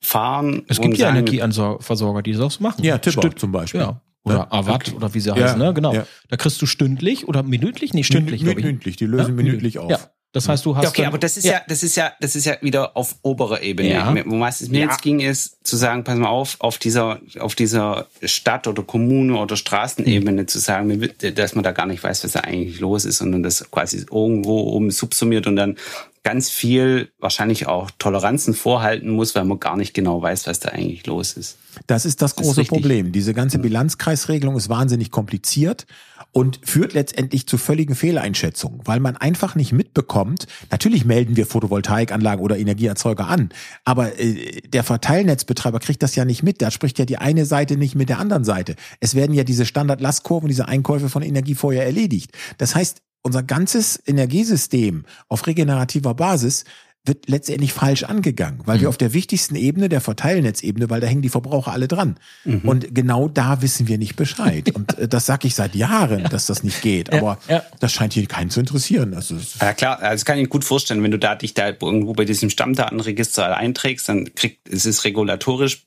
C: fahren.
B: Es gibt ja Energieversorger, die das auch so machen.
A: ja, Tipper
B: Stünd-
A: zum Beispiel.
B: Ja. Oder
A: Ja.
B: Avat oder wie sie
A: Ja,
B: heißen, ne? Genau.
A: ja.
B: Da kriegst du stündlich oder minütlich? Nee, stündlich.
A: Minütlich, die lösen
B: Ja,
A: minütlich auf.
B: Ja. Das heißt, du hast.
C: Ja, okay,
B: dann-
C: aber das ist ja. das ist ja, das ist ja wieder auf oberer Ebene.
B: Ja.
C: Wo es mir
B: Ja.
C: jetzt ging, ist zu sagen, pass mal auf, auf dieser, auf dieser Stadt oder Kommune oder Straßenebene zu sagen, dass man da gar nicht weiß, was da eigentlich los ist, sondern das quasi irgendwo oben subsumiert und dann ganz viel wahrscheinlich auch Toleranzen vorhalten muss, weil man gar nicht genau weiß, was da eigentlich los ist.
A: Das ist das
C: ist
A: große
C: richtig.
A: Problem. Diese ganze Bilanzkreisregelung ist wahnsinnig kompliziert und führt letztendlich zu völligen Fehleinschätzungen, weil man einfach nicht mitbekommt. Natürlich melden wir Photovoltaikanlagen oder Energieerzeuger an, aber äh, der Verteilnetzbetreiber kriegt das ja nicht mit. Da spricht ja die eine Seite nicht mit der anderen Seite. Es werden ja diese Standardlastkurven, diese Einkäufe von Energie vorher erledigt. Das heißt, unser ganzes Energiesystem auf regenerativer Basis wird letztendlich falsch angegangen, weil wir auf der wichtigsten Ebene, der Verteilnetzebene, weil da hängen die Verbraucher alle dran. Und genau da wissen wir nicht Bescheid. Und äh, das sage ich seit Jahren, dass das nicht geht. Aber
B: ja.
A: das scheint hier keinen zu interessieren. Also,
C: Ja klar, also das kann ich mir gut vorstellen, wenn du da dich da irgendwo bei diesem Stammdatenregister einträgst, dann kriegt es ist regulatorisch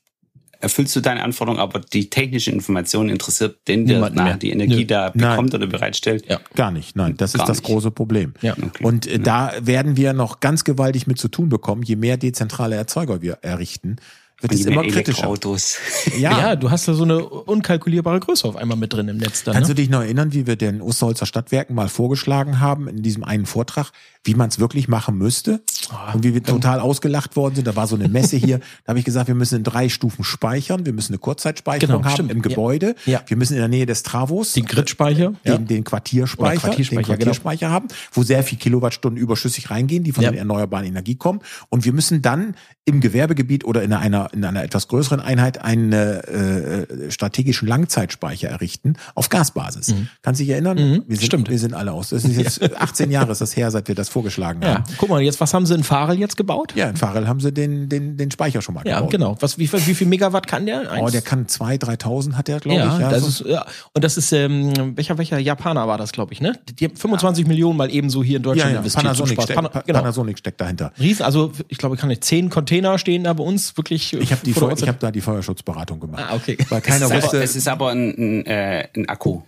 C: erfüllst du deine Anforderungen, aber die technische Information interessiert den, der nachher die Energie
B: Nö.
C: da
A: Nein.
C: bekommt oder bereitstellt.
B: Ja.
A: Gar nicht, nein, das
C: Gar
A: ist das
C: nicht.
A: große Problem.
B: Ja.
C: Okay.
A: Und äh, da werden wir noch ganz gewaltig mit zu tun bekommen, je mehr dezentrale Erzeuger wir errichten, wird es immer kritischer.
C: Elektroautos.
B: Ja. du hast da so eine unkalkulierbare Größe auf einmal mit drin im Netz dann.
A: Kannst
B: Ne?
A: du dich noch erinnern, wie wir den Osterholzer Stadtwerken mal vorgeschlagen haben in diesem einen Vortrag, wie man es wirklich machen müsste
B: Ah,
A: und wie wir total ausgelacht worden sind? Da war so eine Messe hier, da habe ich gesagt, wir müssen in drei Stufen speichern, wir müssen eine Kurzzeitspeicherung
B: Genau,
A: haben
B: stimmt.
A: im
B: Ja.
A: Gebäude,
B: Ja.
A: wir müssen in der Nähe des Travos
B: Den Gridspeicher.
A: den,
B: Ja.
A: den Quartierspeicher,
B: Quartierspeicher,
A: den Quartierspeicher haben, wo sehr viel Kilowattstunden überschüssig reingehen, die von
B: Ja.
A: der erneuerbaren Energie kommen. Und wir müssen dann im Gewerbegebiet oder in einer, in einer etwas größeren Einheit einen äh, strategischen Langzeitspeicher errichten auf Gasbasis. Kannst du dich erinnern?
B: Mhm,
A: wir sind,
B: stimmt.
A: Wir sind alle aus. Das ist jetzt 18 Jahre ist das her, seit wir das vorgeschlagen
B: Ja,
A: haben.
B: guck mal, jetzt was haben sie in Farel jetzt gebaut?
A: Ja, in Farel haben sie den, den, den Speicher schon mal
B: Ja,
A: gebaut.
B: genau. Was, wie, viel- wie viel Megawatt kann der?
A: Oh,
B: Eins?
A: der kann 2.000, 3.000 hat der, glaube
B: ja,
A: ich. Ja,
B: das
A: so-
B: ist, ja, und das ist, ähm, welcher, welcher Japaner war das, glaube ich, ne? Die haben 25 Millionen mal ebenso hier in
A: ja,
B: Deutschland
A: ja,
B: investiert.
A: Panasonic,
B: zum Spaß.
A: steckt,
B: Pana-
A: Pa-
B: genau.
A: Panasonic steckt dahinter.
B: Riesen, also ich glaube, kann nicht zehn Container stehen da bei uns wirklich.
A: Ich habe hab da die Feuerschutzberatung gemacht.
B: Ah, okay.
A: Weil keiner
C: es, ist
A: wusste,
C: aber, es ist aber ein, ein, äh, ein Akku.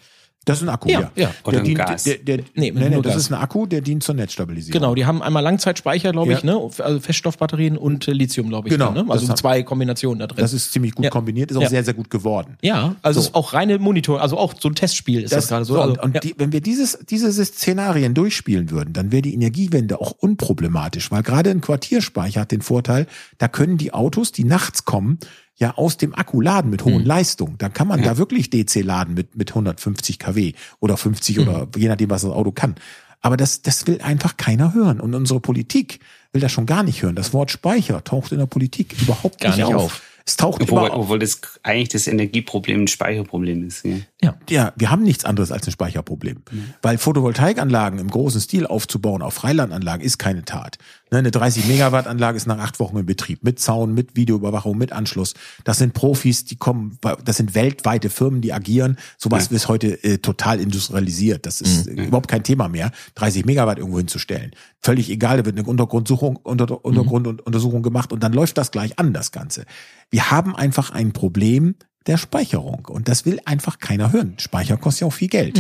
A: Das ist ein Akku,
B: Ja,
A: ja.
B: ja.
C: Oder
A: der
C: ein
A: dient,
C: Gas.
A: Der, der,
B: Nee,
A: nee, nee,
B: nur
A: das
B: Gas.
A: ist ein Akku, der dient zur Netzstabilisierung.
B: Genau, die haben einmal Langzeitspeicher, glaube ich,
A: Ja.
B: ne? Also Feststoffbatterien und äh, Lithium, glaube ich.
A: Genau,
B: dann, ne? Also
A: das
B: zwei Kombinationen da drin.
A: Das ist ziemlich gut
B: Ja.
A: kombiniert, ist auch
B: Ja.
A: sehr, sehr gut geworden.
B: ja, also
A: So.
B: ist auch reine Monitor, also auch so ein Testspiel ist das, gerade so.
A: so,
B: Also,
A: und und
B: ja.
A: die, wenn wir dieses, diese Szenarien durchspielen würden, dann wäre die Energiewende auch unproblematisch, weil gerade ein Quartierspeicher hat den Vorteil, da können die Autos, die nachts kommen, ja aus dem Akku laden mit hohen Leistungen. Dann kann man da wirklich DC laden mit, mit 150 kW oder 50
B: Hm.
A: oder je nachdem, was das Auto kann. Aber das, das will einfach keiner hören. Und unsere Politik will das schon gar nicht hören. Das Wort Speicher taucht in der Politik überhaupt
B: Gar
A: nicht,
B: nicht
A: auf.
B: auf.
A: Es taucht
C: Obwohl,
A: immer auf.
C: obwohl das eigentlich das Energieproblem ein Speicherproblem ist. Ja.
B: Ja.
A: Ja, wir haben nichts anderes als ein Speicherproblem. Weil Photovoltaikanlagen im großen Stil aufzubauen auf Freilandanlagen ist keine Tat. Ne, Eine 30 Megawatt Anlage ist nach acht Wochen in Betrieb. Mit Zaun, mit Videoüberwachung, mit Anschluss. Das sind Profis, die kommen, das sind weltweite Firmen, die agieren. Sowas ist heute äh, total industrialisiert. Das ist äh, überhaupt kein Thema mehr, 30 Megawatt irgendwo hinzustellen. Völlig egal, da wird eine Untergrundsuchung, unter, Untergrunduntersuchung gemacht und dann läuft das gleich an, das Ganze. Wir haben einfach ein Problem der Speicherung und das will einfach keiner hören. Speicher kostet ja auch viel Geld.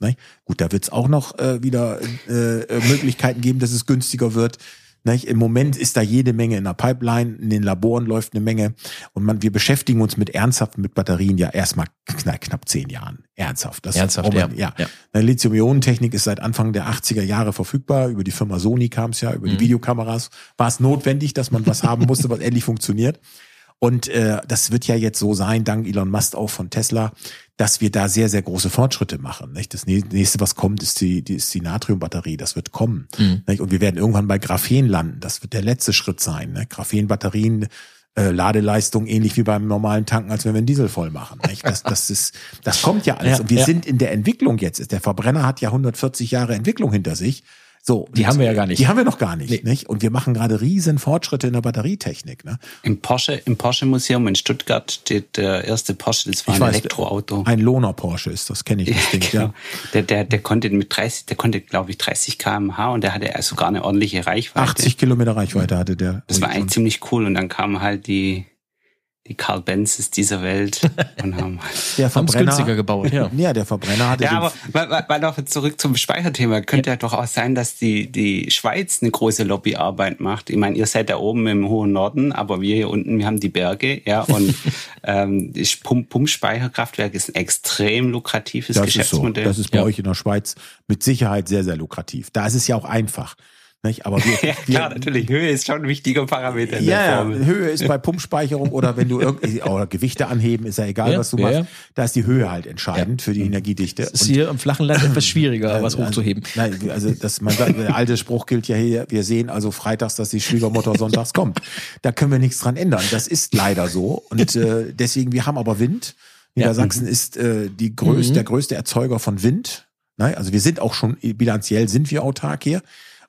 A: Ne? Gut, da wird es auch noch äh, wieder äh, äh, Möglichkeiten geben, dass es günstiger wird. Nicht? Im Moment ist da jede Menge in der Pipeline, in den Laboren läuft eine Menge und man, wir beschäftigen uns mit ernsthaft mit Batterien ja erstmal knapp, knapp zehn Jahren. Ernsthaft. Das
B: Ernsthaft,
A: man,
B: ja.
A: ja.
B: Ja.
A: Lithium-Ionen-Technik ist seit Anfang der 80er Jahre verfügbar. Über die Firma Sony kam es ja, über die Videokameras war es notwendig, dass man was haben musste, was endlich funktioniert. Und äh, das wird ja jetzt so sein, dank Elon Musk auch von Tesla, dass wir da sehr, sehr große Fortschritte machen. Nicht? Das nä- nächste, was kommt, ist die, die, ist die Natriumbatterie. Das wird kommen. Nicht? Und wir werden irgendwann bei Graphen landen. Das wird der letzte Schritt sein. Ne? Graphenbatterien, äh, Ladeleistung ähnlich wie beim normalen Tanken, als wenn wir einen Diesel voll machen. Nicht? Das, das, ist, das kommt ja alles.
B: Ja,
A: und wir
B: ja.
A: sind in der Entwicklung jetzt. Der Verbrenner hat ja 140 Jahre Entwicklung hinter sich. So,
B: Die haben wir ja gar nicht.
A: Die haben wir noch gar nicht,
B: Nee.
A: nicht? Und wir machen gerade riesen Fortschritte in der Batterietechnik. Ne?
C: Im Porsche, im Porsche Museum in Stuttgart steht der erste Porsche, das war
A: Ich
C: ein
A: weiß,
C: Elektroauto.
A: Ein Lohner Porsche ist das, kenne ich das Ding.
C: genau.
A: Ja.
C: Der, der, der konnte mit 30, der konnte, glaube ich, 30 kmh und der hatte sogar eine ordentliche Reichweite.
A: 80 Kilometer Reichweite hatte der.
C: Das war eigentlich ziemlich cool und dann kamen halt die, die Carl Benzes dieser Welt und haben
A: der
B: es günstiger gebaut, ja.
A: Ja, der Verbrenner hatte
C: Ja, aber mal, mal- noch zurück zum Speicherthema. Könnte ja. doch auch sein, dass die, die Schweiz eine große Lobbyarbeit macht. Ich meine, ihr seid da oben im hohen Norden, aber wir hier unten, wir haben die Berge, ja, und ähm, Pump Pumpspeicherkraftwerk ist ein extrem lukratives
A: das ist so.
C: Geschäftsmodell.
A: Das ist bei
B: Ja.
A: euch in der Schweiz mit Sicherheit sehr, sehr lukrativ. Da ist es ja auch einfach. Nicht? Aber wir,
C: ja, klar, natürlich. Höhe ist schon ein wichtiger Parameter in der
A: Ja, ja,
C: Formel.
A: Höhe ist bei Pumpspeicherung oder wenn du irgendwie oder Gewichte anheben, ist ja egal,
B: Ja,
A: was du
B: ja,
A: machst.
B: ja.
A: Da ist die Höhe halt entscheidend für die Energiedichte.
B: Ist hier im flachen Land etwas schwieriger, was
A: Also,
B: hochzuheben.
A: Nein, also das, man sagt, der alte Spruch gilt ja hier, wir sehen also freitags, dass die Schwiegermutter sonntags kommt. Da können wir nichts dran ändern. Das ist leider so. Und äh, deswegen, wir haben aber Wind. Niedersachsen ist äh, die größte, der größte Erzeuger von Wind. Ne? Also wir sind auch schon bilanziell sind wir autark hier.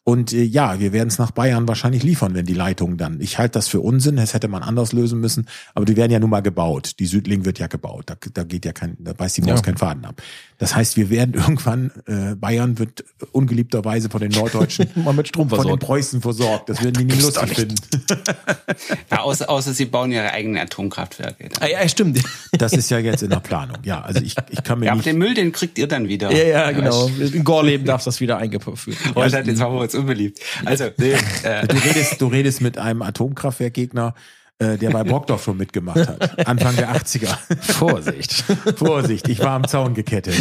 A: Und äh, ja, wir werden es nach Bayern wahrscheinlich liefern, wenn die Leitungen dann. Ich halte das für Unsinn, das hätte man anders lösen müssen, aber die werden ja nun mal gebaut. Die Südling wird ja gebaut. Da, da geht ja kein, da beißt die Maus
B: Ja.
A: keinen Faden ab. Das heißt, wir werden irgendwann, äh, Bayern wird ungeliebterweise von den Norddeutschen
B: Mal mit Strom
A: von den
B: versorgt.
A: Preußen versorgt. Das werden die
C: doch
A: lustig
C: nicht.
A: finden.
C: Ja, außer, außer sie bauen ihre eigenen Atomkraftwerke.
B: Ah, ja, stimmt.
A: Das ist ja jetzt in der Planung. Ja, also ich, ich kann mir
C: Ja, aber
A: nicht.
C: den Müll, den kriegt ihr dann wieder.
B: Ja, ja, genau. In Gorleben darf das wieder eingeführt
C: wir uns unbeliebt. Also, nee, äh,
A: Du redest, du redest mit einem Atomkraftwerkgegner, äh, der bei Brockdorf schon mitgemacht hat. Anfang der 80er.
B: Vorsicht.
A: Vorsicht, ich war am Zaun gekettet.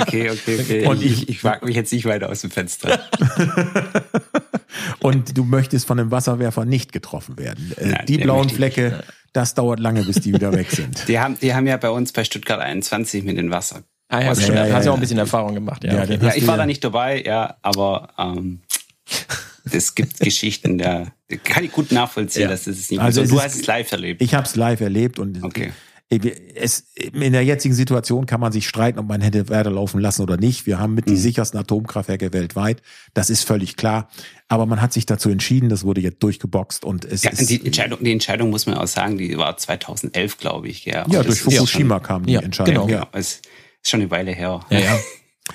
C: okay, okay, okay.
A: Und
C: Und ich, ich wage mich jetzt nicht weiter aus dem Fenster.
A: Und du möchtest von einem Wasserwerfer nicht getroffen werden. Äh,
C: Nein,
A: die blauen
C: ich
A: Flecke, das dauert lange, bis die wieder weg sind.
C: Die haben, die haben ja bei uns bei Stuttgart 21 mit den Wasser.
B: Ah ja, stimmt.
A: ja, ja,
B: hast ja auch ein bisschen Erfahrung gemacht. Ja,
A: Ja,
B: okay.
C: ich war
A: ja-
C: da nicht dabei, ja, aber ähm, es gibt Geschichten, da kann ich gut nachvollziehen,
B: Ja.
C: dass das ist nicht
A: Also
C: also
A: es
C: Du hast es live erlebt.
A: Ich habe es live erlebt und
C: Okay.
A: es, in der jetzigen Situation kann man sich streiten, ob man hätte weiterlaufen lassen oder nicht. Wir haben mit
C: Mhm.
A: die sichersten Atomkraftwerke weltweit. Das ist völlig klar. Aber man hat sich dazu entschieden, das wurde jetzt durchgeboxt und es
C: Ja,
A: ist,
C: die, Entscheidung, die Entscheidung muss man auch sagen, die war 2011, glaube ich. Ja,
A: ja, durch Fukushima
C: schon-
A: kam die
B: Ja,
A: Entscheidung.
B: genau.
A: Ja.
C: Es ist schon eine Weile her.
B: ja, ja.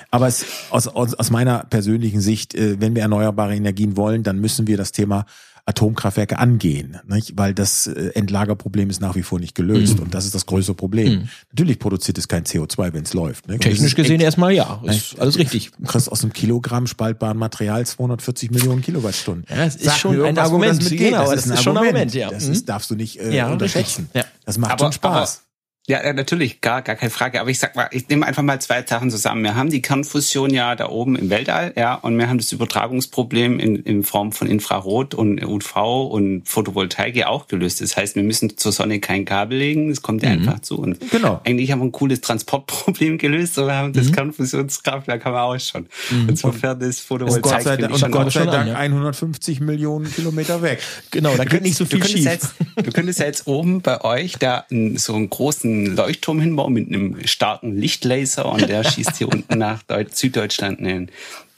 A: Aber es, aus, aus, aus meiner persönlichen Sicht, äh, wenn wir erneuerbare Energien wollen, dann müssen wir das Thema Atomkraftwerke angehen, nicht? weil das äh, Endlagerproblem ist nach wie vor nicht gelöst
B: Mhm.
A: und das ist das größte Problem. Natürlich produziert es kein CO2, wenn es läuft. Ne?
B: Technisch
A: Das
B: gesehen
A: echt-
B: erstmal ja. Ist alles richtig.
A: Du kriegst aus einem Kilogramm spaltbaren Material 240 Millionen Kilowattstunden.
B: Ja, es ist
A: Sag
B: schon ein Argument.
A: das.
B: Genau,
A: das,
B: das
A: ist ein
B: ist schon ein
A: Argument.
B: Argument, ja.
A: Das
B: Mhm.
A: ist, darfst du nicht äh,
B: Ja,
A: unterschätzen.
B: Ja.
A: Das macht
C: Aber-
A: schon Spaß.
C: Ja, ja, natürlich, gar, gar keine Frage. Aber ich sag mal, ich nehme einfach mal zwei Sachen zusammen. Wir haben die Kernfusion ja da oben im Weltall, ja, und wir haben das Übertragungsproblem in, in Form von Infrarot und UV und Photovoltaik ja auch gelöst. Das heißt, wir müssen zur Sonne kein Kabel legen, das kommt ja einfach zu. Und
A: Genau.
C: eigentlich haben wir ein cooles Transportproblem gelöst, und wir haben das Kernfusionskraftwerk haben wir auch schon. Insofern ist Photovoltaik
A: Gott sei, Dank- und
C: schon
A: Gott sei
B: schon an,
A: Dank
B: ja.
A: 150 Millionen Kilometer weg.
B: Genau, da geht nicht so
C: Du
B: viel
C: könntest,
B: schief.
C: jetzt, du könntest ja jetzt oben bei euch da so einen großen Leuchtturm hinbauen mit einem starken Lichtlaser und der schießt hier unten nach Deut Süddeutschland ne,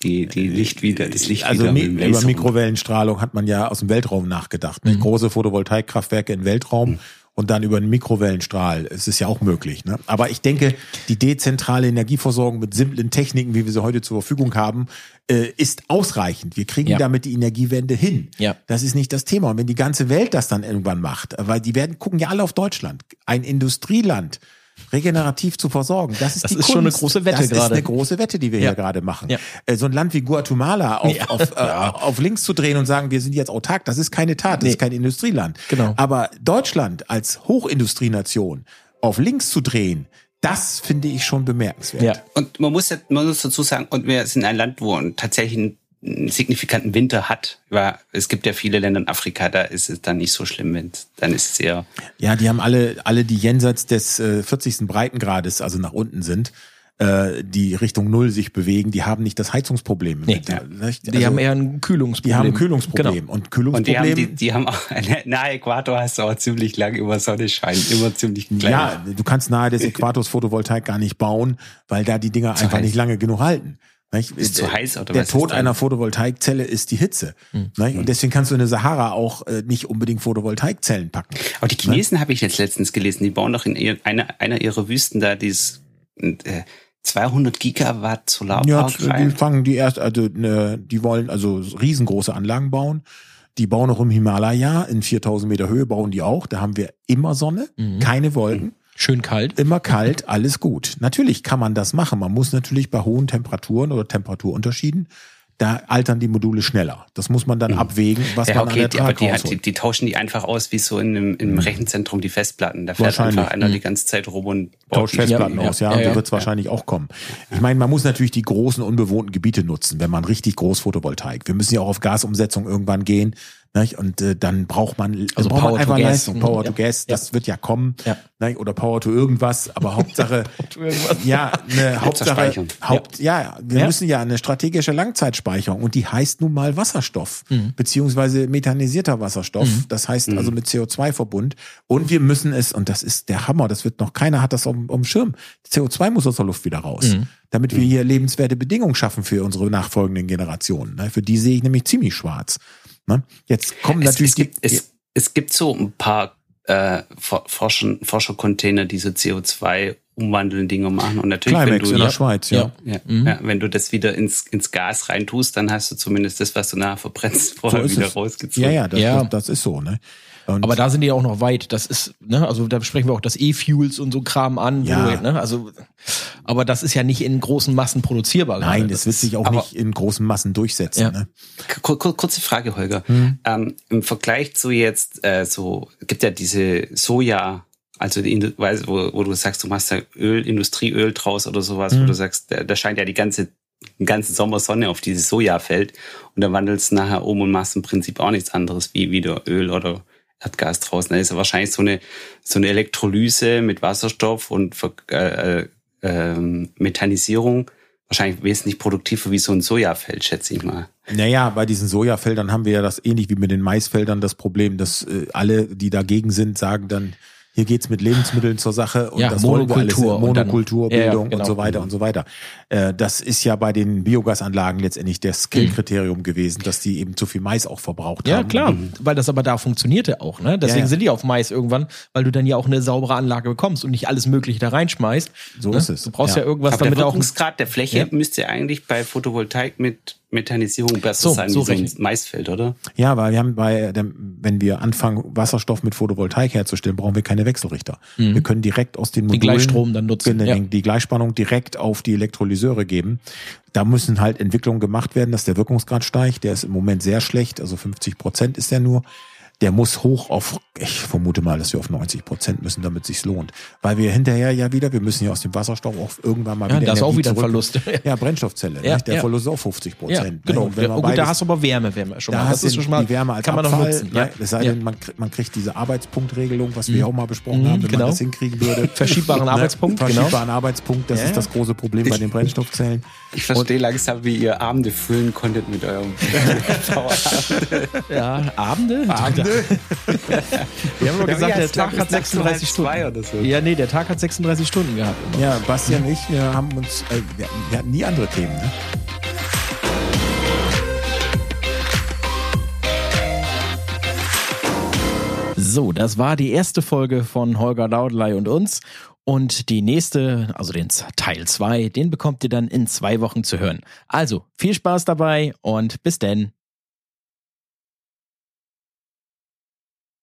C: die, die Licht wieder, das Licht
A: Also
C: wieder
A: mi über
C: Laser.
A: Mikrowellenstrahlung hat man ja aus dem Weltraum nachgedacht.
B: Mhm.
A: Ne? Große Photovoltaikkraftwerke im Weltraum und dann über einen Mikrowellenstrahl. Es ist ja auch möglich. Ne? Aber ich denke, die dezentrale Energieversorgung mit simplen Techniken, wie wir sie heute zur Verfügung haben, äh, ist ausreichend. Wir kriegen
B: Ja.
A: damit die Energiewende hin.
B: Ja.
A: Das ist nicht das Thema. Und wenn die ganze Welt das dann irgendwann macht, weil die werden gucken ja alle auf Deutschland, ein Industrieland regenerativ zu versorgen. Das ist,
B: Das
A: die
B: ist schon eine große Wette
A: Das ist
B: gerade.
A: eine große Wette, die wir
B: Ja.
A: hier gerade machen.
B: Ja.
A: Äh, So ein Land wie Guatemala auf,
B: Ja.
A: auf, äh, auf links zu drehen und sagen, wir sind jetzt autark, das ist keine Tat, das
B: Nee.
A: ist kein Industrieland.
B: Genau.
A: Aber Deutschland als Hochindustrienation auf links zu drehen, das finde ich schon bemerkenswert.
B: Ja.
C: Und man muss, man muss dazu sagen, und wir sind ein Land, wo tatsächlich einen, einen signifikanten Winter hat. Weil es gibt ja viele Länder in Afrika, da ist es dann nicht so schlimm, wenn dann ist es eher
A: Ja, die haben alle, alle die jenseits des äh, 40. Breitengrades, also nach unten sind, äh, die Richtung Null sich bewegen, die haben nicht das Heizungsproblem.
B: Nee.
A: Mit,
B: Ja.
A: nicht?
B: Die
A: Also,
B: haben eher ein Kühlungsproblem.
A: die haben ein Kühlungsproblem.
B: Genau.
A: Und
C: Und
A: Kühlungsproblem.
C: die haben, die, die haben auch, nahe Äquator hast du auch ziemlich lang über Sonne scheinen, immer ziemlich klein.
A: Ja, du kannst nahe des Äquators Photovoltaik gar nicht bauen, weil da die Dinger einfach
C: heiß.
A: nicht lange genug halten. Nicht?
C: Ist zu heiß oder
A: Der Tod einer Photovoltaikzelle ist die Hitze.
B: Hm.
A: Nicht? Und deswegen kannst du in der Sahara auch äh, nicht unbedingt Photovoltaikzellen packen.
C: Aber die Chinesen habe ich jetzt letztens gelesen, die bauen doch in einer, einer ihrer Wüsten da dieses äh, 200 Gigawatt
A: Ja,
C: Solarpark
A: die
C: rein.
A: fangen die erst, also ne, die wollen also riesengroße Anlagen bauen. Die bauen auch im Himalaya in 4000 Meter Höhe bauen die auch. Da haben wir immer Sonne,
C: Mhm.
A: keine Wolken.
B: Schön kalt.
A: immer kalt, alles gut. Natürlich kann man das machen. Man muss natürlich bei hohen Temperaturen oder Temperaturunterschieden, da altern die Module schneller. Das muss man dann abwägen, was
C: Mhm. Ja,
A: man an der
C: die, aber die, die, tauschen die einfach aus wie so in einem, im Rechenzentrum die Festplatten. Da fährt einfach einer die ganze Zeit rum und
A: Tauscht Festplatten
B: Ja,
A: aus, ja,
B: ja, ja.
A: so wird es wahrscheinlich auch kommen. Ich meine, man muss natürlich die großen unbewohnten Gebiete nutzen, wenn man richtig groß Photovoltaik. Wir müssen ja auch auf Gasumsetzung irgendwann gehen. Nicht? Und äh, dann braucht man,
B: Also
A: braucht
B: Power
A: man
B: to
A: einfach
B: Gas.
A: Leistung,
B: Mhm.
A: Power
B: Ja.
A: to Gas, das wird ja kommen.
B: Ja.
A: Nicht? Oder Power to irgendwas, aber Hauptsache, ja, eine Hauptsache. Haupt, ja, wir
B: Ja.
A: müssen ja eine strategische Langzeitspeicherung und die heißt nun mal Wasserstoff,
B: Mhm.
A: beziehungsweise methanisierter Wasserstoff. Das heißt also mit CO2-Verbund. Und wir müssen es, und das ist der Hammer, das wird noch keiner hat das auf, dem- Schirm. CO2 muss aus der Luft wieder raus.
B: Mhm.
A: Damit wir hier lebenswerte Bedingungen schaffen für unsere nachfolgenden Generationen. Ne? Für die sehe ich nämlich ziemlich schwarz. Ne? Jetzt kommen
C: Es,
A: natürlich
C: es, gibt, es, es gibt so ein paar äh, For- Forscher, Forschercontainer, die so CO2 umwandeln Dinge machen. Und natürlich, wenn
A: Climax
C: du
A: in der
C: ja,
A: Schweiz, ja.
B: Ja.
C: ja, ja, wenn du das wieder ins, ins Gas reintust, dann hast du zumindest das, was du nachher verbrennst,
A: So
C: vorher
A: ist
C: wieder
A: es.
C: rausgezogen.
A: Ja, ja, das,
B: Ja.
A: Das ist so. Ne? Und
B: Aber da sind die auch noch weit. Das ist, ne, also da sprechen wir auch das E-Fuels und so Kram an.
A: Ja.
B: ne, also, aber das ist ja nicht in großen Massen produzierbar.
A: nein,
B: gerade.
A: das wird sich auch
C: aber-
A: nicht in großen Massen durchsetzen.
B: Ja.
A: Ne?
C: Kur kur kurze Frage, Holger.
A: Hm.
C: Ähm, Im Vergleich zu jetzt, äh, so, gibt ja diese Soja, also die, wo, wo du sagst, du machst da Öl, Industrieöl draus oder sowas,
A: Hm.
C: wo du sagst, da, da scheint ja die ganze, den ganzen Sommer Sonne auf dieses Sojafeld und dann wandelst du nachher um und machst im Prinzip auch nichts anderes wie wieder Öl oder Erdgas draußen. Da ist wahrscheinlich so eine, so eine Elektrolyse mit Wasserstoff und äh, äh, ähm, Methanisierung wahrscheinlich wesentlich produktiver wie so ein Sojafeld, schätze ich mal.
A: Naja, bei diesen Sojafeldern haben wir ja das ähnlich wie mit den Maisfeldern das Problem, dass äh, alle, die dagegen sind, sagen dann, hier geht's mit Lebensmitteln zur Sache und
B: Ja,
A: das wir alles
B: Monokultur und dann-
A: Monokulturbildung
B: Ja, ja, genau.
A: und so weiter und so weiter. Äh, das ist ja bei den Biogasanlagen letztendlich das Skill-Kriterium gewesen, dass die eben zu viel Mais auch verbraucht
B: Ja,
A: haben.
B: klar, weil das aber da funktionierte auch, ne? Deswegen
A: Ja, ja.
B: sind die auf Mais irgendwann, weil du dann ja auch eine saubere Anlage bekommst und nicht alles Mögliche da reinschmeißt.
A: So
B: ne?
A: ist es.
B: Du brauchst ja,
A: Ja.
B: irgendwas,
C: Aber der
B: damit auch.
C: Wirkungsgrad der Fläche
B: Ja.
C: müsste eigentlich bei Photovoltaik mit Methanisierung besser
B: So,
C: sein
B: so
C: wie so ein. Maisfeld, oder?
A: Ja, weil wir haben bei dem, wenn wir anfangen, Wasserstoff mit Photovoltaik herzustellen, brauchen wir keine Wechselrichter. Wir können direkt aus den
B: Mhm.
A: Modulen
B: Gleichstrom dann nutzen, ja.
A: die Gleichspannung direkt auf die Elektrolyseure geben. Da müssen halt Entwicklungen gemacht werden, dass der Wirkungsgrad steigt. Der ist im Moment sehr schlecht, also 50 Prozent ist der nur. Der muss hoch auf, ich vermute mal, dass wir auf 90 Prozent müssen, damit sich's lohnt. Weil wir hinterher ja wieder, wir müssen ja aus dem Wasserstoff auch irgendwann mal
B: Ja,
A: wieder
B: da ist auch wieder ein Verlust.
A: Ja, Brennstoffzelle.
B: Ja?
A: Der
B: ja.
A: Verlust ist auch 50
B: ja,
A: Prozent.
B: genau.
A: Und wenn
B: Ja,
A: man
B: gut, da hast du aber Wärme, Wärme schon
A: da
B: mal.
A: hast du
B: schon mal,
A: die Wärme als
B: kann man noch
A: Abfall,
B: nutzen.
A: ne?
B: Ja.
A: Es sei
B: ja.
A: denn, man, kriegt- man kriegt diese Arbeitspunktregelung, was wir
B: Mhm.
A: ja auch mal besprochen
B: Mhm,
A: haben, wenn
B: genau.
A: man das hinkriegen würde.
B: Verschiebbaren
A: Ne?
B: Arbeitspunkt, genau.
A: Verschiebbaren Arbeitspunkt, das
B: Ja,
A: ist
B: ja.
A: das große Problem bei den Brennstoffzellen.
C: Ich verstehe langsam, wie ihr Abende füllen konntet mit eurem
B: Ja, Abende?
A: Abende?
B: Wir haben nur gesagt, der Tag hat
C: nachts um
B: 36
C: halb zwei
B: Stunden.
C: so.
B: Ja, nee, der Tag hat 36 Stunden gehabt. immer.
A: Ja, Basti und ich, wir haben uns, äh, wir, wir hatten nie andere Themen, ne?
B: So, das war die erste Folge von Holger Laudelei und uns. Und die nächste, also den Teil 2, den bekommt ihr dann in zwei Wochen zu hören. Also, viel Spaß dabei und bis denn.